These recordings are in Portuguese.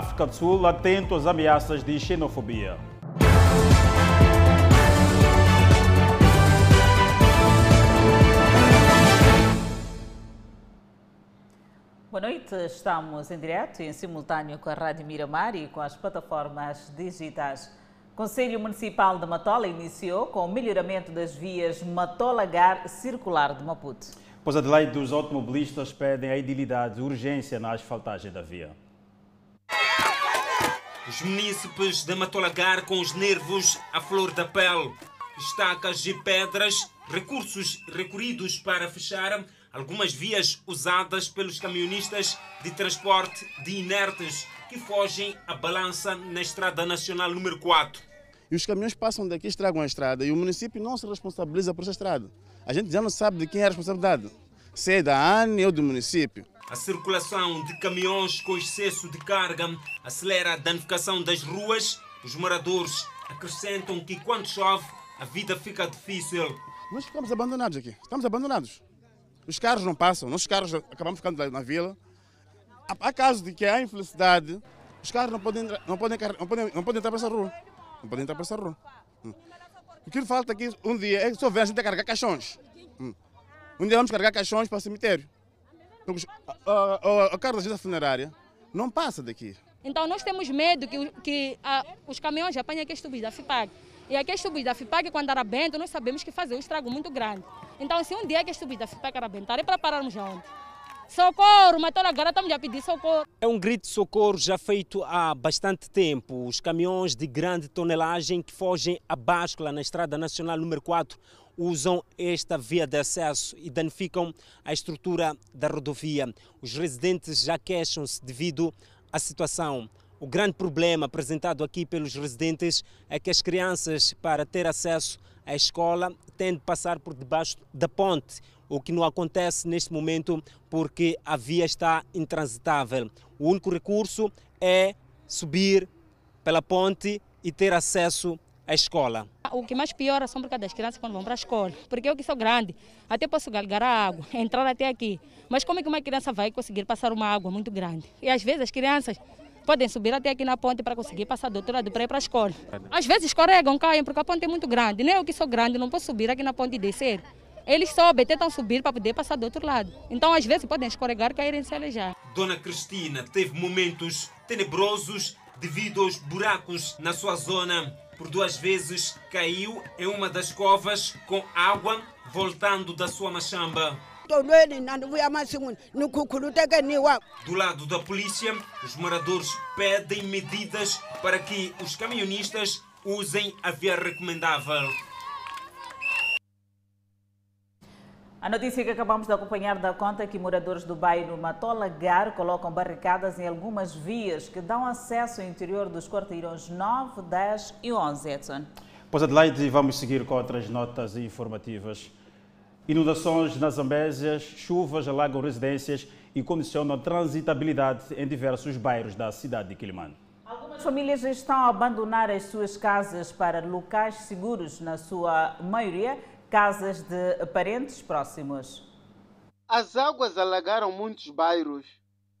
África do Sul atento às ameaças de xenofobia. Boa noite, estamos em direto e em simultâneo com a Rádio Miramar e com as plataformas digitais. O Conselho Municipal de Matola iniciou com o melhoramento das vias Matola-Gar Circular de Maputo. Pois Adelaide, os automobilistas pedem a idilidade de urgência na asfaltagem da via. Os munícipes de Matolagar com os nervos à flor da pele. Estacas e pedras, recursos recorridos para fechar algumas vias usadas pelos camionistas de transporte de inertes que fogem à balança na Estrada Nacional número 4. E os caminhões passam daqui, estragam a estrada e o município não se responsabiliza por essa estrada. A gente já não sabe de quem é a responsabilidade, se é da ANE ou do município. A circulação de caminhões com excesso de carga acelera a danificação das ruas. Os moradores acrescentam que quando chove a vida fica difícil. Nós ficamos abandonados aqui, estamos abandonados. Os carros não passam, nossos carros acabamos ficando na vila. Há casos de que há infelicidade, os carros não podem, não podem, não podem, não podem entrar para essa rua. Não podem entrar para essa rua. Hum. O que falta aqui um dia é só ver a gente carregar caixões. Hum. Um dia vamos carregar caixões para o cemitério. Porque a, carro da funerária não passa daqui. Então nós temos medo que, que a, os caminhões apanhem aqueles tubos da FIPAG. E aqueles tubos da FIPAG, quando arrebenta, nós sabemos que fazem um estrago muito grande. Então, se um dia que estúpido ficar arabentar, é para pararmos onde? Socorro, mas agora estamos a pedir socorro. É um grito de socorro já feito há bastante tempo. Os caminhões de grande tonelagem que fogem a báscula na Estrada Nacional número 4 usam esta via de acesso e danificam a estrutura da rodovia. Os residentes já queixam-se devido à situação. O grande problema apresentado aqui pelos residentes é que as crianças, para ter acesso à escola, têm de passar por debaixo da ponte, o que não acontece neste momento porque a via está intransitável. O único recurso é subir pela ponte e ter acesso à escola. O que mais piora são por causa das crianças quando vão para a escola. Porque eu que sou grande, até posso galgar a água, entrar até aqui. Mas como é que uma criança vai conseguir passar uma água muito grande? E às vezes as crianças podem subir até aqui na ponte para conseguir passar do outro lado para ir para a escola. Às vezes escorregam, caem, porque a ponte é muito grande. Nem eu que sou grande não posso subir aqui na ponte e descer. Eles sobem, tentam subir para poder passar do outro lado. Então, às vezes, podem escorregar, cair e se alejar. Dona Cristina teve momentos tenebrosos devido aos buracos na sua zona. Por duas vezes caiu em uma das covas com água voltando da sua machamba. Do lado da polícia, os moradores pedem medidas para que os caminhonistas usem a via recomendável. A notícia que acabamos de acompanhar dá conta que moradores do bairro Matola Gar colocam barricadas em algumas vias que dão acesso ao interior dos quarteirões 9, 10 e 11, Edson. Pois Adelaide, vamos seguir com outras notas informativas. Inundações nas Zambésias, chuvas alagam residências e condicionam a transitabilidade em diversos bairros da cidade de Quilimane. Algumas famílias estão a abandonar as suas casas para locais seguros, na sua maioria, casas de parentes próximos. As águas alagaram muitos bairros,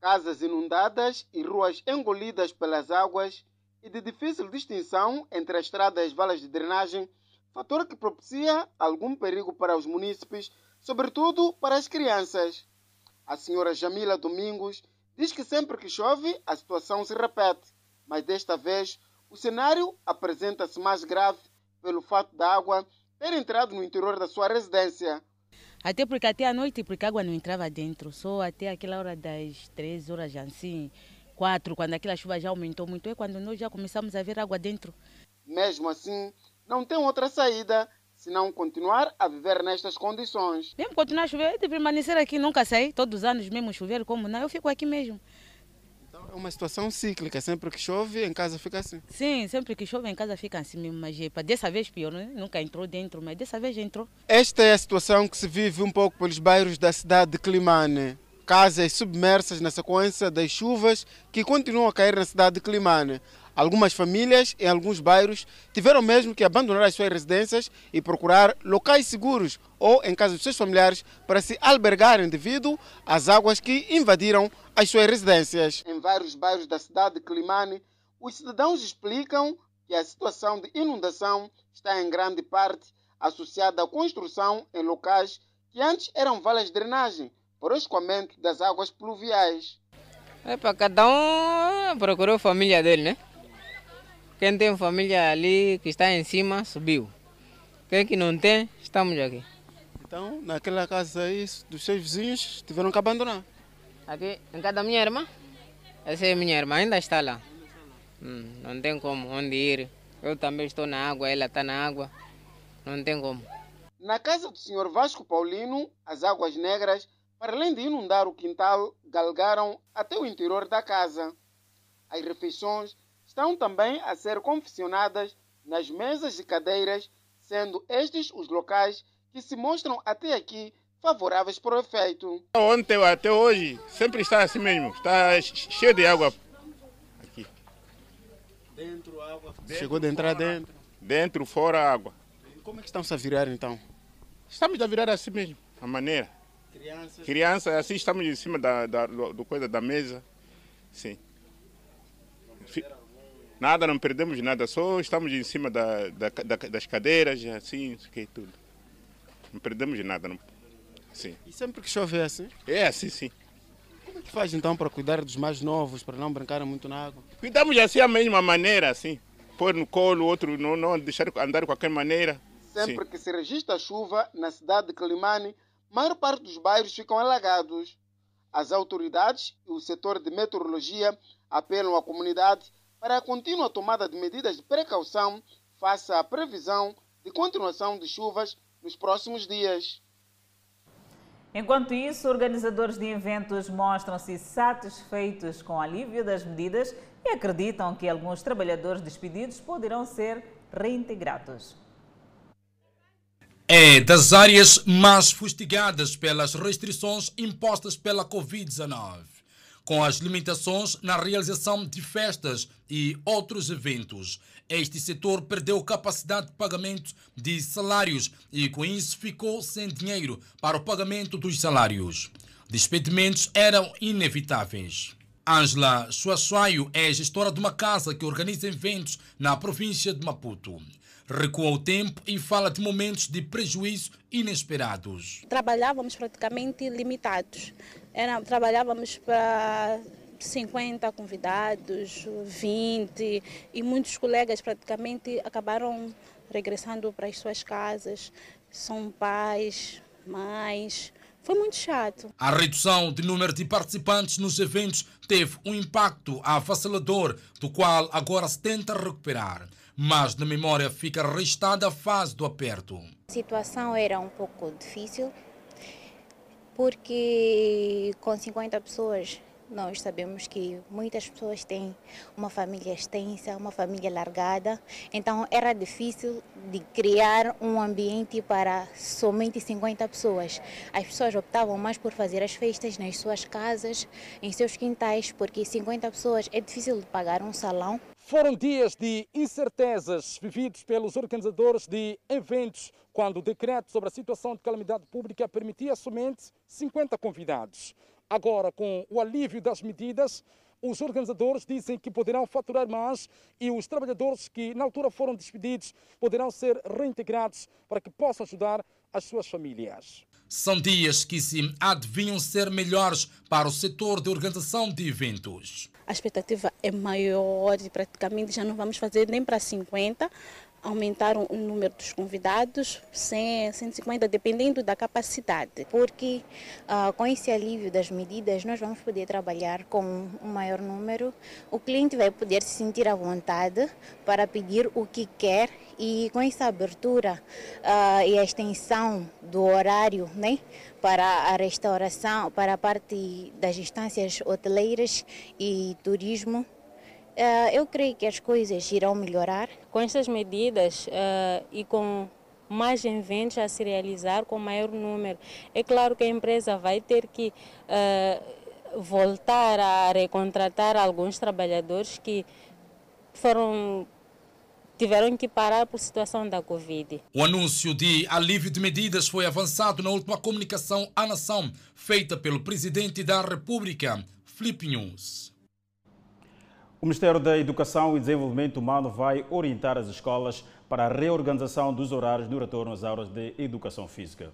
casas inundadas e ruas engolidas pelas águas e de difícil distinção entre a estrada e as valas de drenagem fator que propicia algum perigo para os munícipes, sobretudo para as crianças. A senhora Jamila Domingos diz que sempre que chove a situação se repete, mas desta vez o cenário apresenta-se mais grave pelo fato da água ter entrado no interior da sua residência. Até porque até a noite, porque a água não entrava dentro, só até aquela hora das três horas assim, quatro, quando aquela chuva já aumentou muito, é quando nós já começamos a ver água dentro. Mesmo assim, não tem outra saída senão continuar a viver nestas condições. Mesmo continuar a chover, de permanecer aqui, nunca sair, todos os anos mesmo chover, como não, eu fico aqui mesmo. É uma situação cíclica, sempre que chove em casa fica assim? Sim, sempre que chove em casa fica assim mesmo, mas é, dessa vez pior, né? nunca entrou dentro, mas dessa vez entrou. Esta é a situação que se vive um pouco pelos bairros da cidade de Climane casas submersas na sequência das chuvas que continuam a cair na cidade de Climane. Algumas famílias em alguns bairros tiveram mesmo que abandonar as suas residências e procurar locais seguros ou em casa dos seus familiares para se albergarem devido às águas que invadiram as suas residências. Em vários bairros da cidade de Climane, os cidadãos explicam que a situação de inundação está em grande parte associada à construção em locais que antes eram valas de drenagem para o escoamento das águas pluviais. É para cada um procurou a família dele, né? Quem tem família ali que está em cima subiu. Quem que não tem, estamos aqui. Então, naquela casa aí, dos seus vizinhos, tiveram que abandonar. Aqui, em casa da minha irmã, essa é minha irmã, ainda está lá. Hum, não tem como onde ir. Eu também estou na água, ela está na água. Não tem como. Na casa do Sr. Vasco Paulino, as águas negras, para além de inundar o quintal, galgaram até o interior da casa. As refeições estão também a ser confeccionadas nas mesas e cadeiras, sendo estes os locais que se mostram até aqui favoráveis para o efeito. Ontem até hoje sempre está assim mesmo, está cheio de água aqui. Dentro água. Dentro, Chegou de entrar fora, dentro. Dentro, fora água. Como é que estão-se a virar então? Estamos a virar assim mesmo, a maneira. Crianças. Crianças, assim estamos em cima da, da do coisa da mesa. Sim. Nada, não perdemos nada, só estamos em cima da, da, da das cadeiras, assim, que tudo. Não perdemos nada. Não. Sim. E sempre que chove é assim? É assim, sim. Como é que faz então para cuidar dos mais novos, para não brincarem muito na água? Cuidamos assim a mesma maneira, assim. Pôr no colo, outro não, não deixar andar de qualquer maneira. Sempre sim. que se registra chuva na cidade de Climane, a maior parte dos bairros ficam alagados. As autoridades e o setor de meteorologia apelam à comunidade para a contínua tomada de medidas de precaução face à previsão de continuação de chuvas nos próximos dias. Enquanto isso, organizadores de eventos mostram-se satisfeitos com o alívio das medidas e acreditam que alguns trabalhadores despedidos poderão ser reintegrados. É das áreas mais fustigadas pelas restrições impostas pela Covid-19 com as limitações na realização de festas e outros eventos. Este setor perdeu capacidade de pagamento de salários e, com isso, ficou sem dinheiro para o pagamento dos salários. Despedimentos eram inevitáveis. Ângela Suaçuaio é gestora de uma casa que organiza eventos na província de Maputo. Recua o tempo e fala de momentos de prejuízo inesperados. Trabalhávamos praticamente limitados. Era, trabalhávamos para 50 convidados, 20, e muitos colegas praticamente acabaram regressando para as suas casas. São pais, mães. Foi muito chato. A redução de número de participantes nos eventos teve um impacto avassalador, do qual agora se tenta recuperar. Mas na memória fica restada a fase do aperto. A situação era um pouco difícil, porque com 50 pessoas nós sabemos que muitas pessoas têm uma família extensa, uma família largada, então era difícil de criar um ambiente para somente 50 pessoas. As pessoas optavam mais por fazer as festas nas suas casas, em seus quintais, porque 50 pessoas é difícil de pagar um salão. Foram dias de incertezas vividos pelos organizadores de eventos, quando o decreto sobre a situação de calamidade pública permitia somente 50 convidados. Agora, com o alívio das medidas, os organizadores dizem que poderão faturar mais e os trabalhadores que na altura foram despedidos poderão ser reintegrados para que possam ajudar as suas famílias. São dias que se adivinham ser melhores para o setor de organização de eventos. A expectativa é maior e praticamente já não vamos fazer nem para 50, aumentaram o número dos convidados, 100, 150, dependendo da capacidade, porque uh, com esse alívio das medidas nós vamos poder trabalhar com um maior número, o cliente vai poder se sentir à vontade para pedir o que quer e com essa abertura uh, e a extensão do horário né, para a restauração, para a parte das instâncias hoteleiras e turismo, eu creio que as coisas irão melhorar. Com estas medidas uh, e com mais eventos a se realizar com maior número, é claro que a empresa vai ter que uh, voltar a recontratar alguns trabalhadores que foram tiveram que parar por situação da Covid. O anúncio de alívio de medidas foi avançado na última comunicação à nação feita pelo presidente da República, Flip News. O Ministério da Educação e Desenvolvimento Humano vai orientar as escolas para a reorganização dos horários do retorno às aulas de educação física.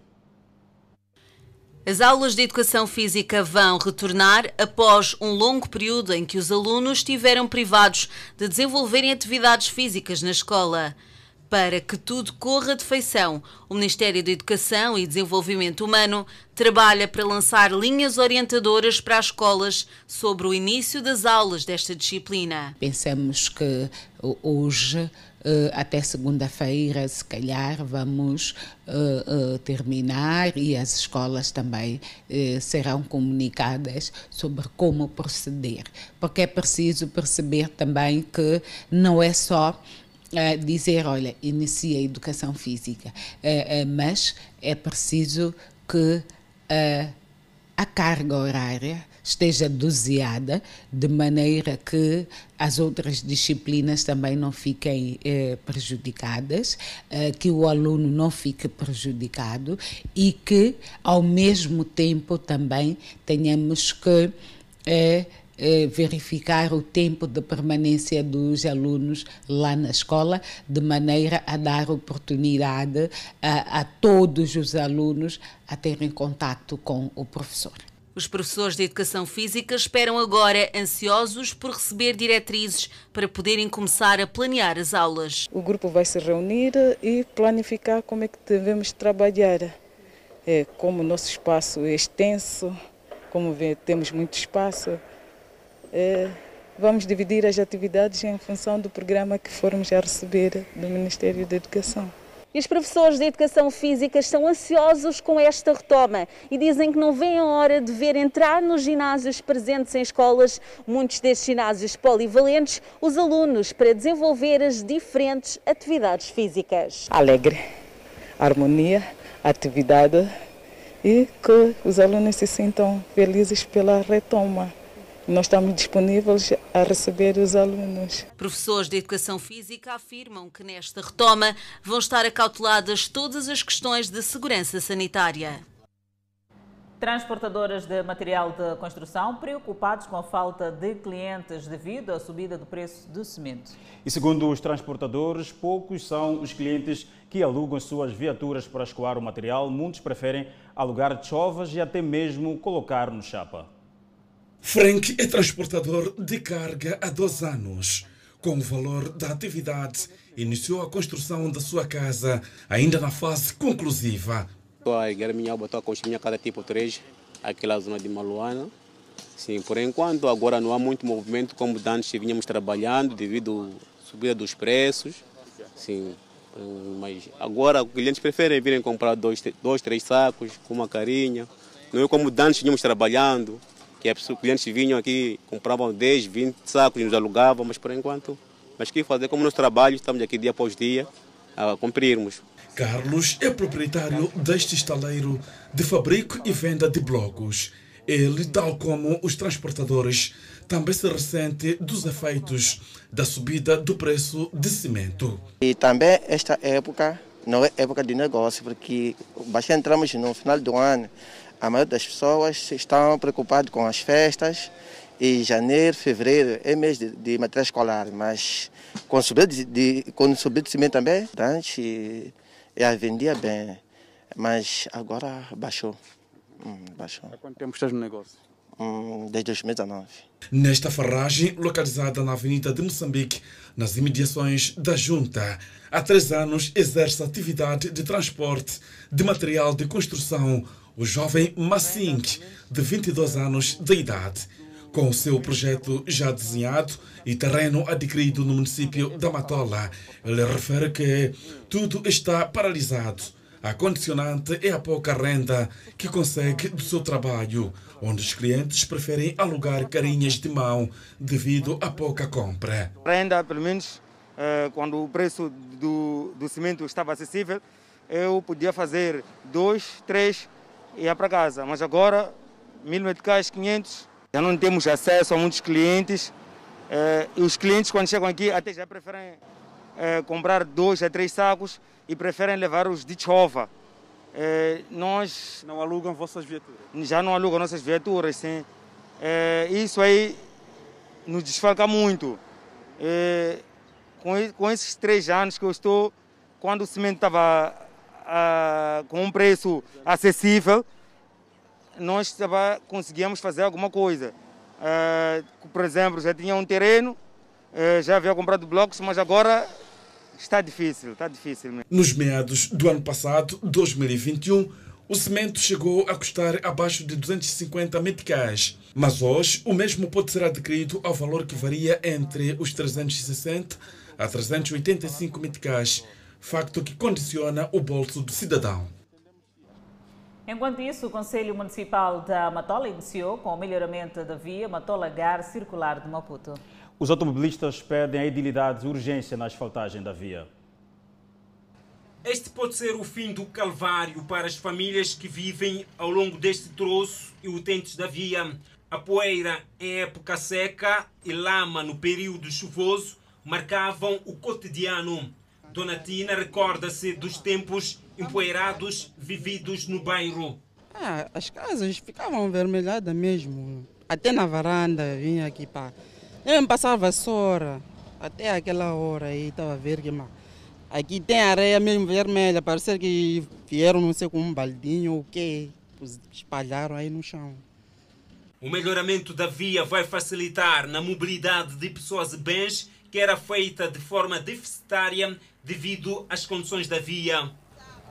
As aulas de educação física vão retornar após um longo período em que os alunos estiveram privados de desenvolverem atividades físicas na escola. Para que tudo corra de feição, o Ministério da Educação e Desenvolvimento Humano trabalha para lançar linhas orientadoras para as escolas sobre o início das aulas desta disciplina. Pensamos que hoje Uh, até segunda-feira, se calhar, vamos uh, uh, terminar e as escolas também serão comunicadas sobre como proceder. Porque é preciso perceber também que não é só dizer, olha, inicia a educação física, mas é preciso que a carga horária esteja doseada, de maneira que as outras disciplinas também não fiquem eh, prejudicadas, eh, que o aluno não fique prejudicado e que, ao mesmo tempo, também tenhamos que. Eh, eh verificar o tempo de permanência dos alunos lá na escola, de maneira a dar oportunidade a, a todos os alunos a terem contato com o professor. Os professores de educação física esperam agora ansiosos por receber diretrizes para poderem começar a planear as aulas. O grupo vai se reunir e planificar como é que devemos trabalhar. É, como o nosso espaço é extenso, como vê, temos muito espaço, vamos dividir as atividades em função do programa que formos a receber do Ministério da Educação. E os professores de educação física estão ansiosos com esta retoma e dizem que não vem a hora de ver entrar nos ginásios presentes em escolas, muitos destes ginásios polivalentes, os alunos para desenvolver as diferentes atividades físicas. Alegre, harmonia, atividade e que os alunos se sintam felizes pela retoma. Nós estamos disponíveis a receber os alunos. Professores de Educação Física afirmam que nesta retoma vão estar acauteladas todas as questões de segurança sanitária. Transportadoras de material de construção preocupados com a falta de clientes devido à subida do preço do cimento. E segundo os transportadores, poucos são os clientes que alugam suas viaturas para escoar o material. Muitos preferem alugar chovas e até mesmo colocar no chapa. Frank é transportador de carga há dois anos. Com o valor da atividade, iniciou a construção da sua casa, ainda na fase conclusiva. Estou a minha estou a construir minha casa tipo 3, aqui na zona de Maluana. Sim, por enquanto agora não há muito movimento como antes vínhamos trabalhando devido à subida dos preços. Sim, mas agora os clientes preferem virem comprar dois, dois três sacos com uma carinha. Não é como antes vínhamos trabalhando que os clientes vinham aqui, compravam 10, 20 sacos e nos alugavam, mas por enquanto, mas que fazer como nosso trabalho, estamos aqui dia após dia a cumprirmos. Carlos é proprietário deste estaleiro de fabrico e venda de blocos. Ele, tal como os transportadores, também se ressente dos efeitos da subida do preço de cimento. E também esta época não é época de negócio, porque bastante entramos no final do ano a maioria das pessoas estão preocupadas com as festas e janeiro, fevereiro é mês de, de material escolar, mas com subida de, de, com subida de cimento também, antes eu vendia bem, mas agora baixou. Hum, baixou. Há quanto tempo estás no negócio? Hum, desde 2019. Nesta farragem, localizada na Avenida de Moçambique, nas imediações da Junta, há três anos exerce atividade de transporte de material de construção o jovem Massink, de 22 anos de idade. Com o seu projeto já desenhado e terreno adquirido no município da Matola, ele refere que tudo está paralisado. A condicionante é a pouca renda que consegue do seu trabalho, onde os clientes preferem alugar carinhas de mão devido à pouca compra. Renda, pelo menos, eh, quando o preço do, do cimento estava acessível, eu podia fazer dois, três ia para casa. Mas agora, mil meticais, 500, já não temos acesso a muitos clientes É, e os clientes, quando chegam aqui, até já preferem é, comprar dois a três sacos e preferem levar os de chova. É, nós não alugam vossas viaturas? Já não alugam nossas viaturas, sim. É, isso aí nos desfalca muito. É, com, com esses três anos que eu estou, quando o cimento estava com um preço acessível, nós tava, conseguíamos fazer alguma coisa. Ah, por exemplo, já tinha um terreno, ah, já havia comprado blocos, mas agora está difícil, está difícil mesmo. Nos meados do ano passado, 2021, o cimento chegou a custar abaixo de 250 meticais, mas hoje o mesmo pode ser adquirido ao valor que varia entre os 360 a 385 meticais, facto que condiciona o bolso do cidadão. Enquanto isso, o Conselho Municipal da Matola iniciou com o melhoramento da via Matola-Gar Circular de Maputo. Os automobilistas pedem a edilidade e urgência na asfaltagem da via. Este pode ser o fim do calvário para as famílias que vivem ao longo deste troço e utentes da via. A poeira em época seca e lama no período chuvoso marcavam o cotidiano. Dona Tina recorda-se dos tempos empoeirados vividos no bairro. Ah, as casas ficavam vermelhadas mesmo. Até na varanda vinha aqui para. Eu me passava vassoura. Até aquela hora aí estava a ver que aqui tem areia mesmo vermelha. Parece que vieram não sei com um baldinho ou o quê. Espalharam aí no chão. O melhoramento da via vai facilitar na mobilidade de pessoas e bens que era feita de forma deficitária devido às condições da via.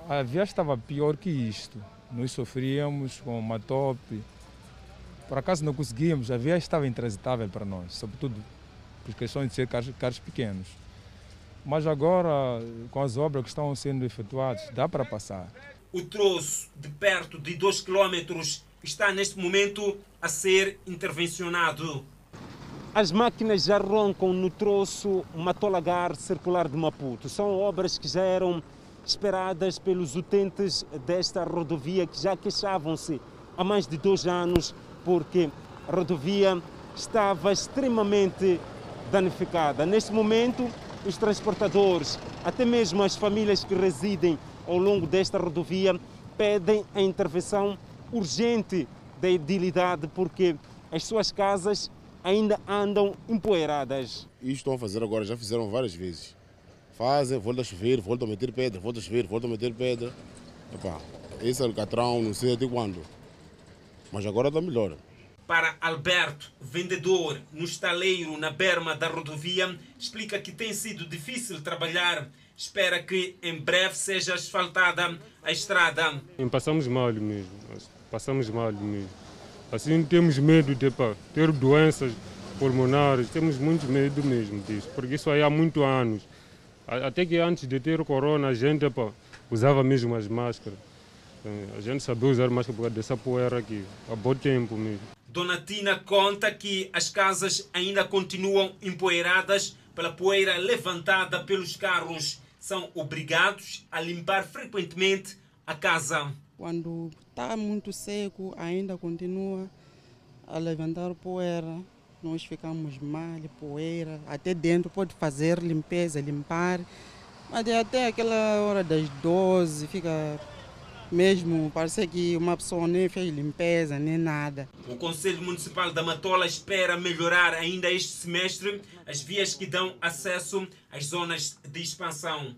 A via estava pior que isto. Nós sofríamos com uma tope. Por acaso não conseguíamos, a via estava intransitável para nós, sobretudo por questões de ser carros, carros pequenos. Mas agora, com as obras que estão sendo efetuadas, dá para passar. O troço de perto de 2 km está neste momento a ser intervencionado. As máquinas já roncam no troço Matolagar Circular de Maputo. São obras que já eram esperadas pelos utentes desta rodovia que já queixavam-se há mais de dois anos porque a rodovia estava extremamente danificada. Neste momento, os transportadores, até mesmo as famílias que residem ao longo desta rodovia, pedem a intervenção urgente da edilidade porque as suas casas ainda andam empoeiradas. Isto estão a fazer agora, já fizeram várias vezes. Fazem, volta a chover, volta a meter pedra, volta a chover, volta a meter pedra. Epá, esse alcatrão não sei até quando. Mas agora está melhor. Para Alberto, vendedor no estaleiro na berma da rodovia, explica que tem sido difícil trabalhar. Espera que em breve seja asfaltada a estrada. Passamos mal mesmo, passamos mal mesmo. Assim temos medo de pá, ter doenças pulmonares, temos muito medo mesmo disso, porque isso aí há muitos anos. Até que antes de ter corona, a gente pá, usava mesmo as máscaras. A gente sabia usar máscara por causa dessa poeira aqui, há bom tempo mesmo. Dona Tina conta que as casas ainda continuam empoeiradas pela poeira levantada pelos carros. São obrigados a limpar frequentemente a casa. Quando está muito seco, ainda continua a levantar poeira. Nós ficamos mal, poeira. Até dentro pode fazer limpeza, limpar. Mas até aquela hora das 12 fica mesmo, parece que uma pessoa nem fez limpeza, nem nada. O Conselho Municipal da Matola espera melhorar ainda este semestre as vias que dão acesso às zonas de expansão.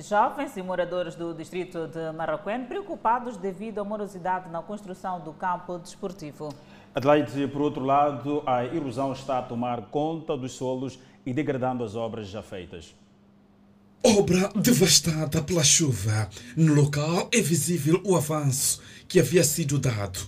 Jovens e moradores do distrito de Marroquém preocupados devido à morosidade na construção do campo desportivo. Adelaide, por outro lado, a erosão está a tomar conta dos solos e degradando as obras já feitas. Obra devastada pela chuva. No local é visível o avanço que havia sido dado.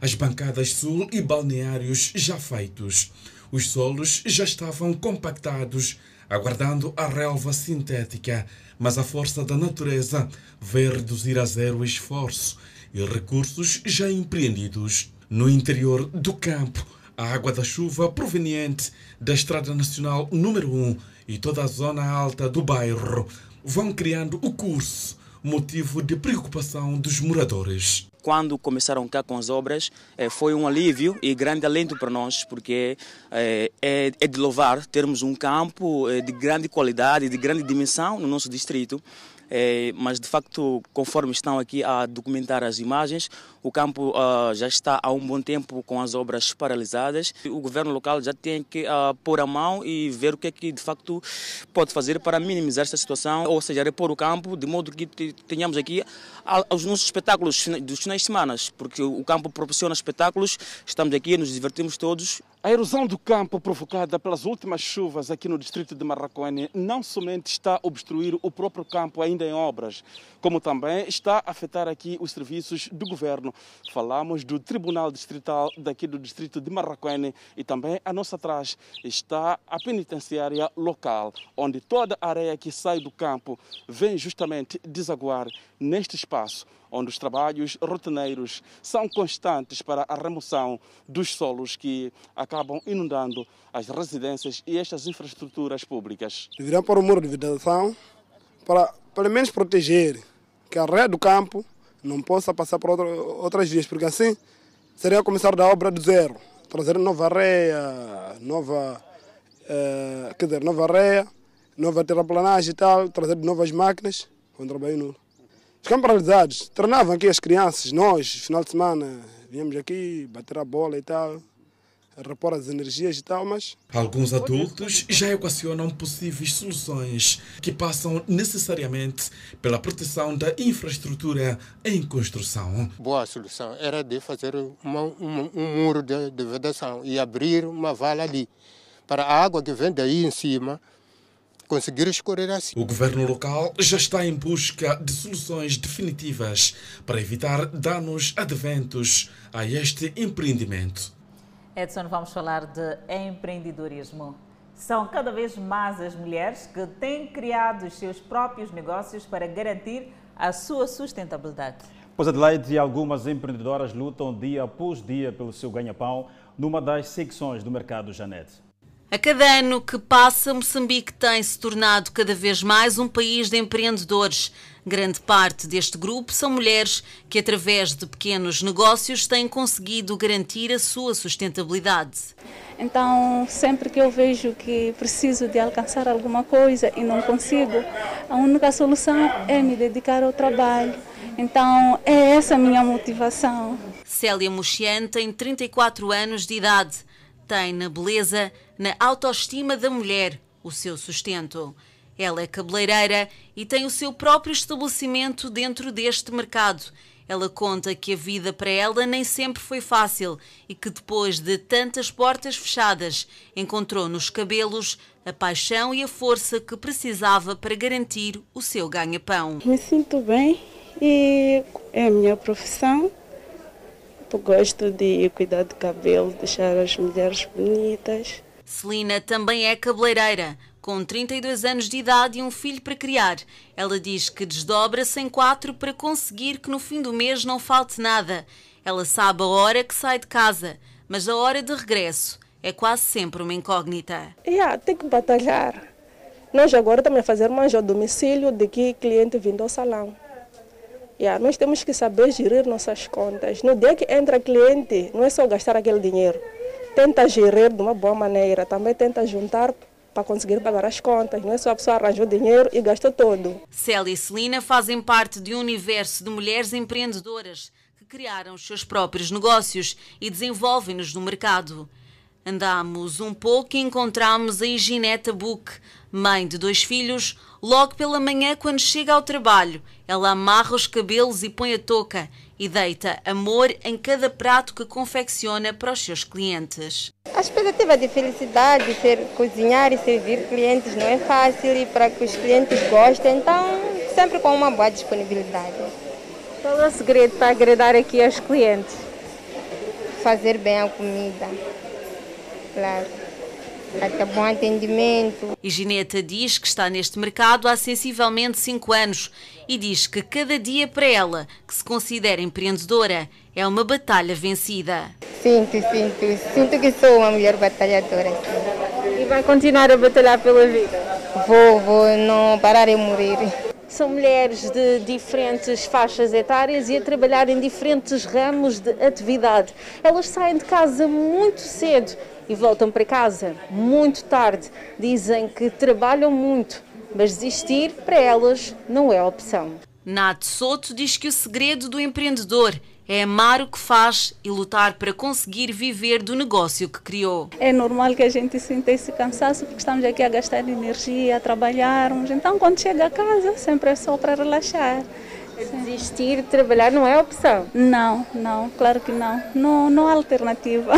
As bancadas sul e balneários já feitos. Os solos já estavam compactados, aguardando a relva sintética, mas a força da natureza veio reduzir a zero o esforço e recursos já empreendidos. No interior do campo, a água da chuva proveniente da Estrada Nacional número 1 e toda a zona alta do bairro vão criando o curso, motivo de preocupação dos moradores. Quando começaram cá com as obras, eh, foi um alívio e grande alento para nós, porque eh, é, é de louvar termos um campo eh, de grande qualidade, de grande dimensão no nosso distrito. É, mas de facto, conforme estão aqui a documentar as imagens, o campo uh, já está há um bom tempo com as obras paralisadas. O governo local já tem que uh, pôr a mão e ver o que é que de facto pode fazer para minimizar esta situação, ou seja, repor o campo de modo que tenhamos aqui os nossos espetáculos dos finais de semana, porque o campo proporciona espetáculos, estamos aqui, nos divertimos todos. A erosão do campo provocada pelas últimas chuvas aqui no distrito de Marraquene não somente está a obstruir o próprio campo ainda em obras, como também está a afetar aqui os serviços do governo. Falamos do Tribunal Distrital daqui do distrito de Marraquene e também a nossa atrás está a penitenciária local, onde toda a areia que sai do campo vem justamente desaguar neste espaço onde os trabalhos rotineiros são constantes para a remoção dos solos que acabam inundando as residências e estas infraestruturas públicas. Deveriam pôr um muro de vegetação para, pelo menos, proteger que a rede do campo não possa passar por outra, outras vias, porque assim seria começar da obra do zero, trazer nova areia, nova, eh, quer dizer, nova areia, nova terraplanagem e tal, trazer novas máquinas, um trabalho nulo. Ficamos paralisados. Treinavam aqui as crianças, nós, final de semana, viemos aqui bater a bola e tal, repor as energias e tal, mas. Alguns adultos já equacionam possíveis soluções que passam necessariamente pela proteção da infraestrutura em construção. Boa solução era de fazer uma, um, um muro de, de vedação e abrir uma vala ali, para a água que vem daí em cima conseguir escorrer assim. O governo local já está em busca de soluções definitivas para evitar danos adventos a este empreendimento. Edson, vamos falar de empreendedorismo. São cada vez mais as mulheres que têm criado os seus próprios negócios para garantir a sua sustentabilidade. Pois Adelaide e algumas empreendedoras lutam dia após dia pelo seu ganha-pão numa das secções do mercado Janete. A cada ano que passa, Moçambique tem se tornado cada vez mais um país de empreendedores. Grande parte deste grupo são mulheres que, através de pequenos negócios, têm conseguido garantir a sua sustentabilidade. Então, sempre que eu vejo que preciso de alcançar alguma coisa e não consigo, a única solução é me dedicar ao trabalho. Então, é essa a minha motivação. Célia Mochian tem 34 anos de idade. Tem na beleza na autoestima da mulher, o seu sustento. Ela é cabeleireira e tem o seu próprio estabelecimento dentro deste mercado. Ela conta que a vida para ela nem sempre foi fácil e que depois de tantas portas fechadas, encontrou nos cabelos a paixão e a força que precisava para garantir o seu ganha-pão. Me sinto bem e é a minha profissão. Eu gosto de cuidar do cabelo, deixar as mulheres bonitas. Celina também é cabeleireira. Com 32 anos de idade e um filho para criar, ela diz que desdobra-se quatro para conseguir que no fim do mês não falte nada. Ela sabe a hora que sai de casa, mas a hora de regresso é quase sempre uma incógnita. Yeah, tem que batalhar. Nós agora a fazer mais ao domicílio de que cliente vindo ao salão. Yeah, nós temos que saber gerir nossas contas. No dia que entra cliente, não é só gastar aquele dinheiro tenta gerir de uma boa maneira, também tenta juntar para conseguir pagar as contas. Não é só a pessoa arranjou dinheiro e gastou todo. Célia e Celina fazem parte de um universo de mulheres empreendedoras que criaram os seus próprios negócios e desenvolvem-nos no mercado. Andamos um pouco e encontramos a Higineta Book, mãe de dois filhos. Logo pela manhã, quando chega ao trabalho, ela amarra os cabelos e põe a touca e deita amor em cada prato que confecciona para os seus clientes. A expectativa de felicidade, ser cozinhar e servir clientes não é fácil e para que os clientes gostem, então sempre com uma boa disponibilidade. Qual é o segredo para agradar aqui aos clientes? Fazer bem a comida, claro. Até bom atendimento. E Gineta diz que está neste mercado há sensivelmente 5 anos e diz que cada dia para ela, que se considera empreendedora, é uma batalha vencida. Sinto, sinto, sinto que sou uma mulher batalhadora. E vai continuar a batalhar pela vida? Vou, vou, não parar de morrer. São mulheres de diferentes faixas etárias e a trabalhar em diferentes ramos de atividade. Elas saem de casa muito cedo e voltam para casa muito tarde. Dizem que trabalham muito, mas desistir para elas não é opção. Nath Soto diz que o segredo do empreendedor é amar o que faz e lutar para conseguir viver do negócio que criou. É normal que a gente sinta esse cansaço porque estamos aqui a gastar energia, a trabalharmos. Então, quando chega a casa, sempre é só para relaxar. Desistir de trabalhar não é opção? Não, não, claro que não. Não, não há alternativa.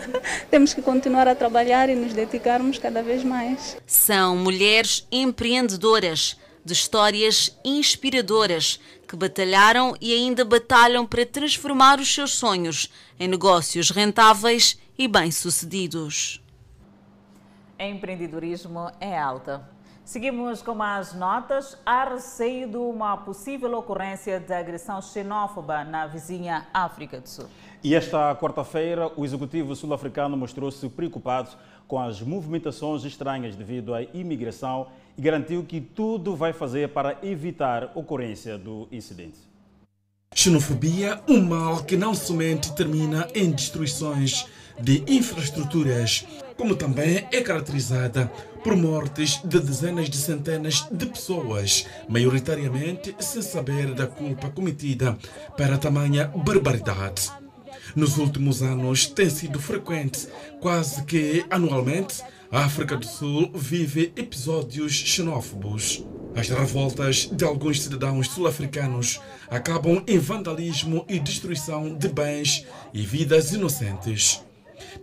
Temos que continuar a trabalhar e nos dedicarmos cada vez mais. São mulheres empreendedoras de histórias inspiradoras que batalharam e ainda batalham para transformar os seus sonhos em negócios rentáveis e bem-sucedidos. Empreendedorismo é alta. Seguimos com mais notas. Há receio de uma possível ocorrência de agressão xenófoba na vizinha África do Sul. E esta quarta-feira, o executivo sul-africano mostrou-se preocupado com as movimentações estranhas devido à imigração e garantiu que tudo vai fazer para evitar a ocorrência do incidente. Xenofobia, um mal que não somente termina em destruições de infraestruturas, como também é caracterizada por mortes de dezenas de centenas de pessoas, maioritariamente sem saber da culpa cometida para tamanha barbaridade. Nos últimos anos tem sido frequente, quase que anualmente, a África do Sul vive episódios xenófobos. As revoltas de alguns cidadãos sul-africanos acabam em vandalismo e destruição de bens e vidas inocentes.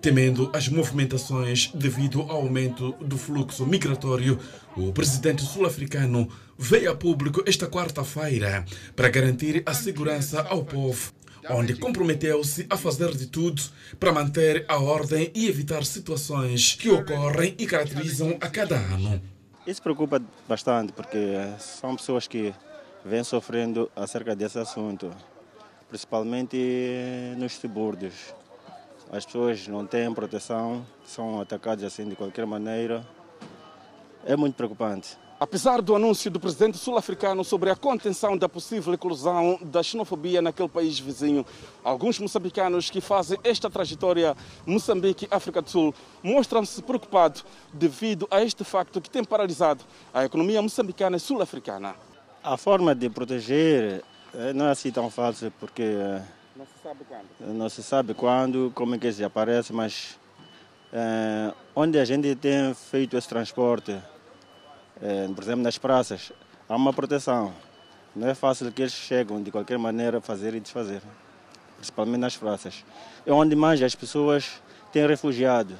Temendo as movimentações devido ao aumento do fluxo migratório, o presidente sul-africano veio a público esta quarta-feira para garantir a segurança ao povo onde comprometeu-se a fazer de tudo para manter a ordem e evitar situações que ocorrem e caracterizam a cada ano. Isso preocupa bastante, porque são pessoas que vêm sofrendo acerca desse assunto, principalmente nos subúrbios. As pessoas não têm proteção, são atacadas assim de qualquer maneira. É muito preocupante. Apesar do anúncio do presidente sul-africano sobre a contenção da possível eclosão da xenofobia naquele país vizinho, alguns moçambicanos que fazem esta trajetória Moçambique-África do Sul mostram-se preocupados devido a este facto que tem paralisado a economia moçambicana e sul-africana. A forma de proteger eh, não é assim tão fácil, porque não se sabe quando, não se sabe quando como é que se aparece, mas é, onde a gente tem feito esse transporte, é, por exemplo, nas praças, há uma proteção. Não é fácil que eles chegam de qualquer maneira a fazer e desfazer, principalmente nas praças. É onde mais as pessoas têm refugiado,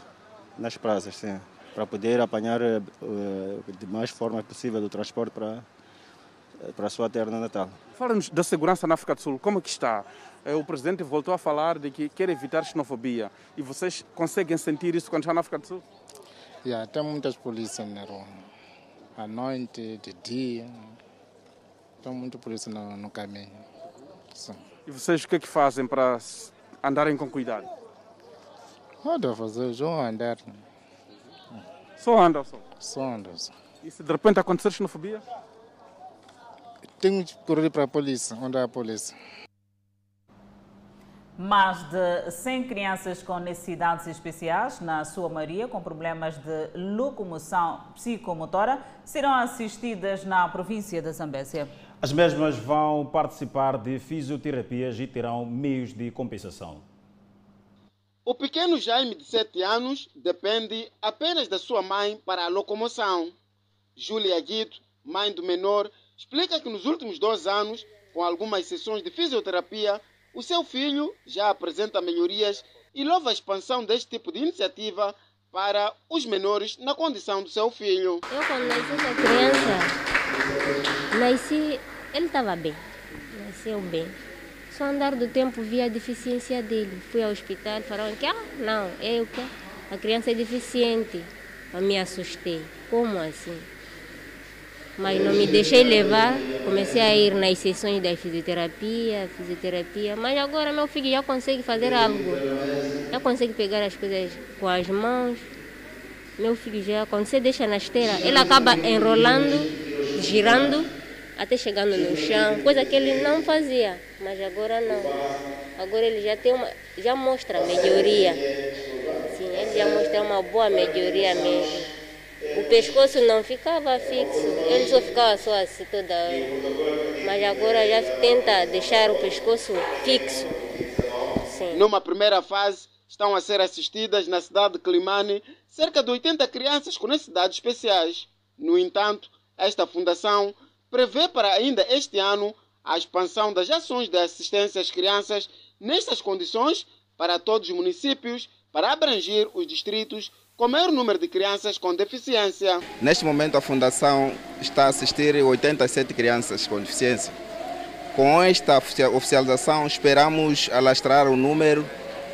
nas praças, sim, para poder apanhar uh, de mais forma possível o transporte para, para a sua terra natal. Fala-nos da segurança na África do Sul, como é que está? O presidente voltou a falar de que quer evitar xenofobia. E vocês conseguem sentir isso quando está na África do Sul? Yeah, tem muitas polícias na rua à noite, de dia. Tem muito polícia no, no caminho. Sim. E vocês o que é que fazem para andarem com cuidado? Nada fazer, só andar. Só andam só? Só andam só. E se de repente acontecer xenofobia? Tenho que correr para a polícia, onde há a polícia. Mais de 100 crianças com necessidades especiais, na sua maioria com problemas de locomoção psicomotora, serão assistidas na província da Zambésia. As mesmas vão participar de fisioterapias e terão meios de compensação. O pequeno Jaime, de 7 anos, depende apenas da sua mãe para a locomoção. Júlia Guido, mãe do menor, explica que nos últimos dois anos, com algumas sessões de fisioterapia, o seu filho já apresenta melhorias e louva a expansão deste tipo de iniciativa para os menores na condição do seu filho. Eu quando nasci essa criança, nasci, ele estava bem, nasceu bem. Só andar do tempo vi a deficiência dele. Fui ao hospital, falaram que, ah, não, é o que? A criança é deficiente. Eu me assustei. Como assim? Mas não me deixei levar. Comecei a ir nas sessões da fisioterapia, fisioterapia, mas agora meu filho já consegue fazer algo. Já consegue pegar as coisas com as mãos. Meu filho já, quando você deixa na esteira, ele acaba enrolando, girando até chegando no chão, coisa que ele não fazia, mas agora não. Agora ele já tem uma, já mostra melhoria. Sim, ele já mostra uma boa melhoria mesmo. O pescoço não ficava fixo, ele só ficava só assim toda. Mas agora já tenta deixar o pescoço fixo. Sim. Numa primeira fase, estão a ser assistidas na cidade de Climane cerca de 80 crianças com necessidades especiais. No entanto, esta fundação prevê para ainda este ano a expansão das ações de assistência às crianças nestas condições para todos os municípios, para abranger os distritos com maior número de crianças com deficiência. Neste momento, a Fundação está a assistir 87 crianças com deficiência. Com esta oficialização, esperamos alastrar o número,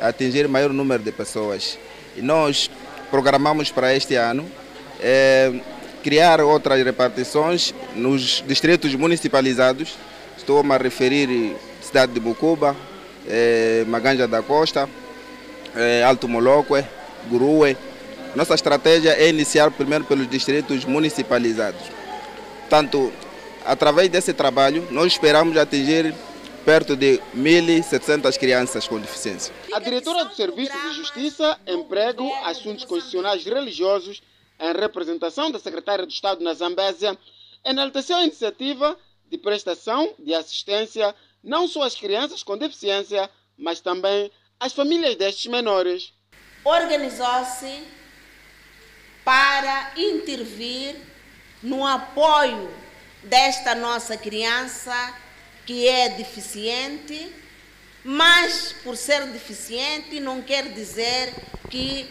atingir maior número de pessoas. E nós programamos para este ano é, criar outras repartições nos distritos municipalizados. Estou-me a referir cidade de Bucuba, é, Maganja da Costa, é, Alto Moloque, Gurue. Nossa estratégia é iniciar primeiro pelos distritos municipalizados. Portanto, através desse trabalho, nós esperamos atingir perto de 1.700 crianças com deficiência. A diretora do Serviço de Justiça, Emprego, Assuntos Constitucionais e Religiosos, em representação da secretária de Estado na Zambésia, enalteceu a iniciativa de prestação de assistência não só às crianças com deficiência, mas também às famílias destes menores. Organizou-se para intervir no apoio desta nossa criança que é deficiente, mas por ser deficiente não quer dizer que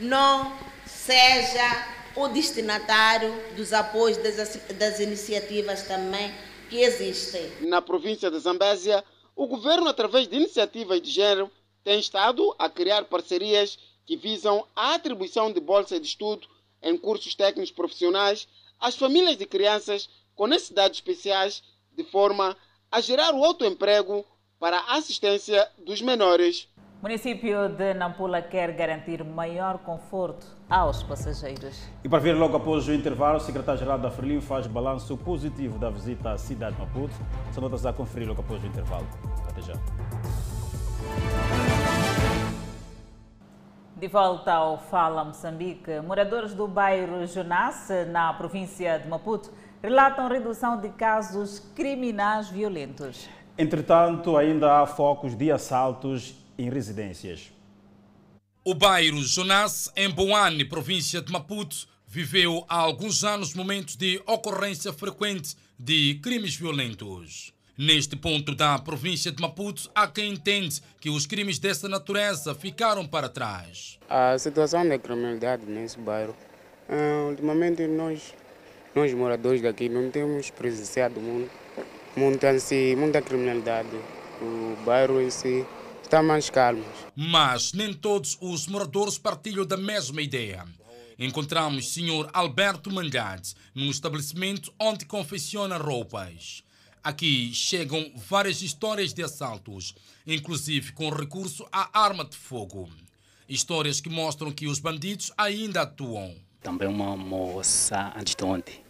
não seja o destinatário dos apoios das, das iniciativas também que existem. Na província de Zambésia, o governo, através de iniciativas de género, tem estado a criar parcerias que visam a atribuição de bolsas de estudo em cursos técnicos profissionais às famílias de crianças com necessidades especiais, de forma a gerar o autoemprego para a assistência dos menores. O município de Nampula quer garantir maior conforto aos passageiros. E para ver logo após o intervalo, o secretário-geral da Frelimo faz balanço positivo da visita à cidade de Maputo. São notas a conferir logo após o intervalo. Até já. De volta ao Fala Moçambique, moradores do bairro Jonas, na província de Maputo, relatam redução de casos criminais violentos. Entretanto, ainda há focos de assaltos em residências. O bairro Jonas, em Boane, província de Maputo, viveu há alguns anos momentos de ocorrência frequente de crimes violentos. Neste ponto da província de Maputo, há quem entende que os crimes dessa natureza ficaram para trás. A situação da criminalidade nesse bairro, uh, ultimamente nós, nós moradores daqui, não temos presenciado muito, assim, muita criminalidade. O bairro em si está mais calmo. Mas nem todos os moradores partilham da mesma ideia. Encontramos o Sr. Alberto Mandade num estabelecimento onde confecciona roupas. Aqui chegam várias histórias de assaltos, inclusive com recurso à arma de fogo. Histórias que mostram que os bandidos ainda atuam. Também uma moça antes de ontem,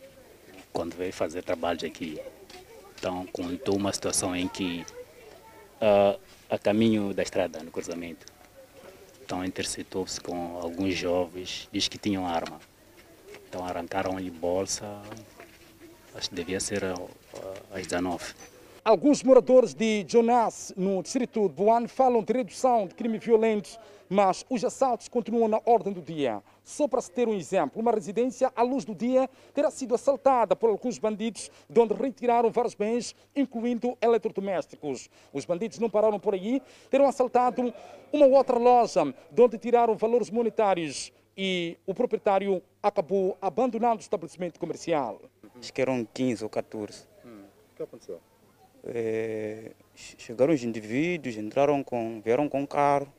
quando veio fazer trabalhos aqui, então contou uma situação em que, uh, a caminho da estrada, no cruzamento, então interceptou-se com alguns jovens, diz que tinham arma. Então arrancaram-lhe bolsa, acho que devia ser às 19. Alguns moradores de Jonas, no distrito de Boane, falam de redução de crime violento, mas os assaltos continuam na ordem do dia. Só para se ter um exemplo, uma residência à luz do dia terá sido assaltada por alguns bandidos, de onde retiraram vários bens, incluindo eletrodomésticos. Os bandidos não pararam por aí, terão assaltado uma outra loja, de onde tiraram valores monetários e o proprietário acabou abandonando o estabelecimento comercial. Acho que eram 15 ou 14. O que aconteceu? É, chegaram os indivíduos, entraram com, vieram com carro,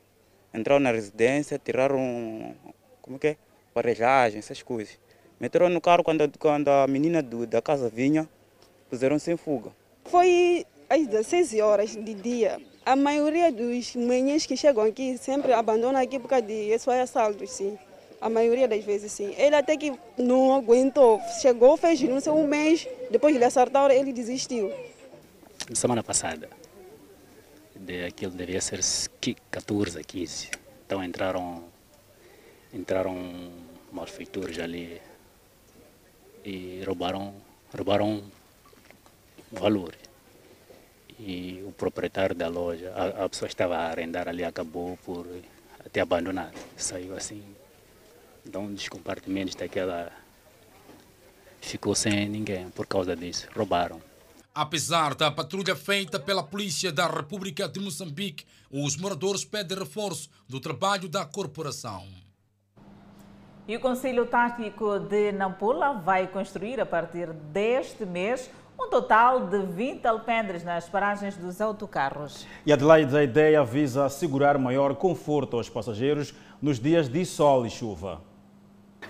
entraram na residência, tiraram, como que é? Aparelhagem, essas coisas. Meteram no carro quando, quando a menina do, da casa vinha, puseram sem fuga. Foi às 16 horas de dia. A maioria dos manhãs que chegam aqui sempre abandonam aqui por causa de esses assaltos, sim. A maioria das vezes sim. Ele até que não aguentou, chegou, fez sei um mês, depois ele acertaram, ele desistiu. Semana passada, de, aquilo devia ser 14 a 15. Então entraram, entraram malfeitores ali e roubaram, roubaram valor. E o proprietário da loja, a, a pessoa estava a arrendar ali, acabou por até abandonar. Saiu assim, de um dos compartimentos daquela. Ficou sem ninguém por causa disso. Roubaram. Apesar da patrulha feita pela Polícia da República de Moçambique, os moradores pedem reforço do trabalho da corporação. E o Conselho Tático de Nampula vai construir a partir deste mês um total de 20 alpendres nas paragens dos autocarros. E Adelaide, a ideia visa assegurar maior conforto aos passageiros nos dias de sol e chuva.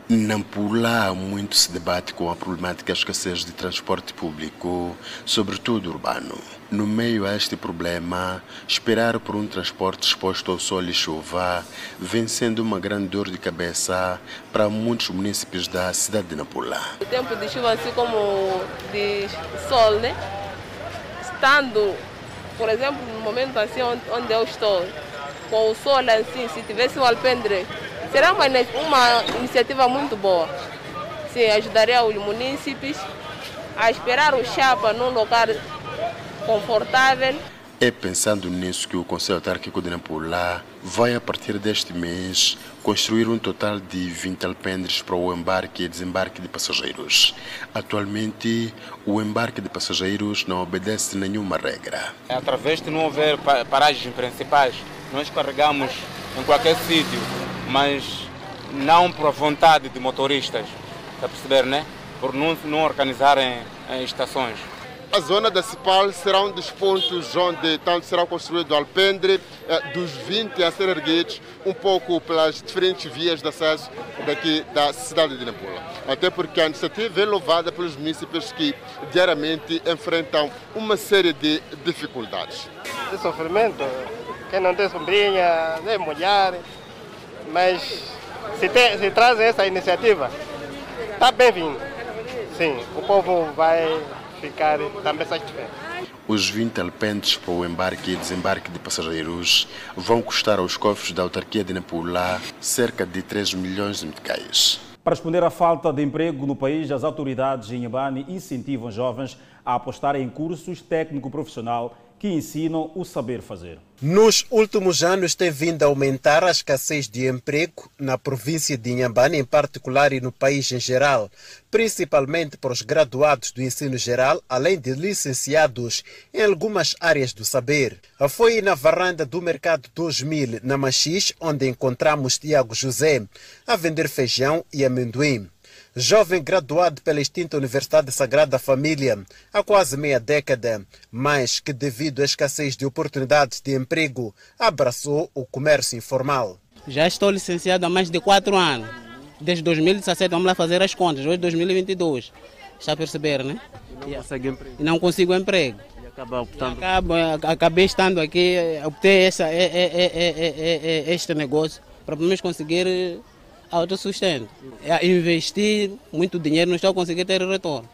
Nampula muito se debate com a problemática da escassez de transporte público, sobretudo urbano. No meio a este problema, esperar por um transporte exposto ao sol e chuva vem sendo uma grande dor de cabeça para muitos municípios da cidade de Nampula. O tempo de chuva, assim como de sol, né? Estando, por exemplo, no momento assim onde eu estou, com o sol assim, se tivesse um alpendre Será uma, uma iniciativa muito boa. Sim, ajudaria os munícipes a esperar o chapa num local confortável. É pensando nisso que o Conselho Autárquico de Nampula vai, a partir deste mês, construir um total de 20 alpendres para o embarque e desembarque de passageiros. Atualmente, o embarque de passageiros não obedece nenhuma regra. Através de não haver paragens principais, nós carregamos em qualquer sítio mas não por vontade de motoristas, está a perceber, né? Por não, não organizarem eh, estações. A zona da Cipal será um dos pontos onde tanto será construído o alpendre, eh, dos 20 a ser erguidos, um pouco pelas diferentes vias de acesso daqui da cidade de Nampula. Até porque a iniciativa é louvada pelos municípios que diariamente enfrentam uma série de dificuldades. De sofrimento, quem não tem sombrinha, nem mulher, mas se, tem, se trazem essa iniciativa, está bem-vindo. Sim, o povo vai ficar também satisfeito. Os 20 alpentes para o embarque e desembarque de passageiros vão custar aos cofres da autarquia de Nampula cerca de 3 milhões de meticais. Para responder à falta de emprego no país, as autoridades em Inhambane incentivam jovens a apostar em cursos técnico-profissional que ensinam o saber fazer. Nos últimos anos tem vindo a aumentar a escassez de emprego na província de Inhambane em particular e no país em geral, principalmente para os graduados do ensino geral, além de licenciados em algumas áreas do saber. Foi na varanda do Mercado 2000, na Machis, onde encontramos Tiago José a vender feijão e amendoim jovem graduado pela extinta Universidade Sagrada Família há quase meia década, mas que, devido à escassez de oportunidades de emprego, abraçou o comércio informal. Já estou licenciado há mais de quatro anos. Desde 2017, vamos lá fazer as contas, hoje 2022. Está a perceber, né? E não consegue emprego. Não consigo emprego. E acaba optando. Acabo, acabei estando aqui, obter essa, é, é, é, este negócio para pelo menos conseguir autossustento. É, investir muito dinheiro, não estou a conseguir ter retorno.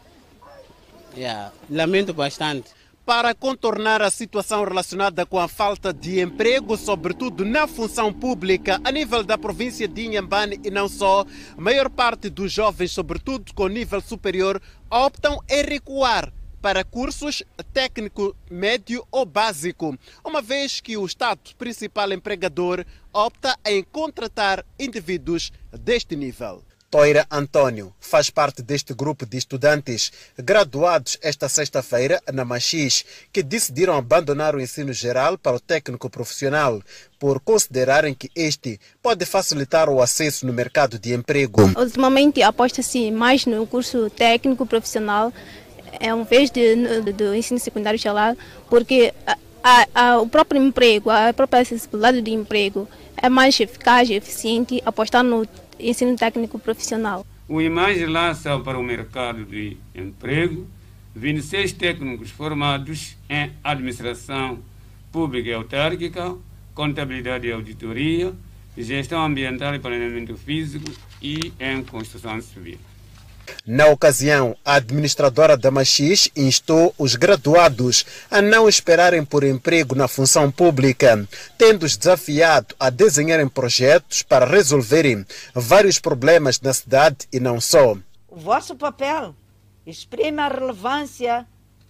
Yeah. Lamento bastante. Para contornar a situação relacionada com a falta de emprego, sobretudo na função pública, a nível da província de Inhambane e não só, a maior parte dos jovens, sobretudo com nível superior, optam em recuar para cursos técnico médio ou básico, uma vez que o Estado, principal empregador, opta em contratar indivíduos deste nível. Toira Antônio faz parte deste grupo de estudantes graduados esta sexta-feira na Machis, que decidiram abandonar o ensino geral para o técnico profissional, por considerarem que este pode facilitar o acesso no mercado de emprego. Ultimamente aposta-se mais no curso técnico profissional é um vez de, do ensino secundário geral, porque a, a, o próprio emprego, a própria acessibilidade do emprego é mais eficaz e eficiente apostar no ensino técnico profissional. O IMAGE lança para o mercado de emprego 26 técnicos formados em administração pública e autárquica, contabilidade e auditoria, gestão ambiental e planeamento físico e em construção civil. Na ocasião, a administradora da Machis instou os graduados a não esperarem por emprego na função pública, tendo-os desafiado a desenharem projetos para resolverem vários problemas na cidade e não só. O vosso papel exprime a relevância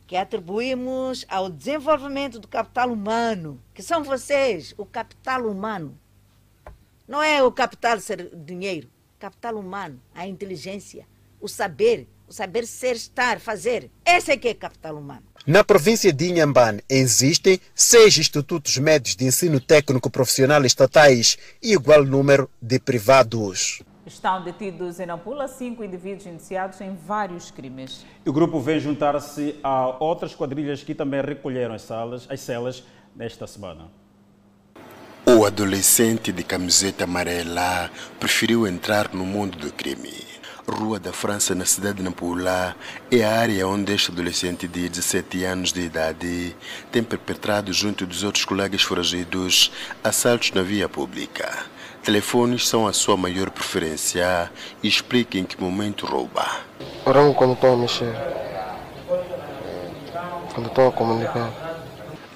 que atribuímos ao desenvolvimento do capital humano, que são vocês, o capital humano. Não é o capital ser dinheiro, capital humano, a inteligência, o saber, o saber ser, estar, fazer. Esse é que é capital humano. Na província de Inhambane existem seis institutos médios de ensino técnico profissional estatais e igual número de privados. Estão detidos em Nampula cinco indivíduos iniciados em vários crimes. O grupo vem juntar-se a outras quadrilhas que também recolheram as, salas, as celas nesta semana. O adolescente de camiseta amarela preferiu entrar no mundo do crime. Rua da França, na cidade de Nampula, é a área onde este adolescente de 17 anos de idade tem perpetrado, junto dos outros colegas foragidos, assaltos na via pública. Telefones são a sua maior preferência e explica em que momento rouba. Orango quando estou a mexer, quando estou a comunicar.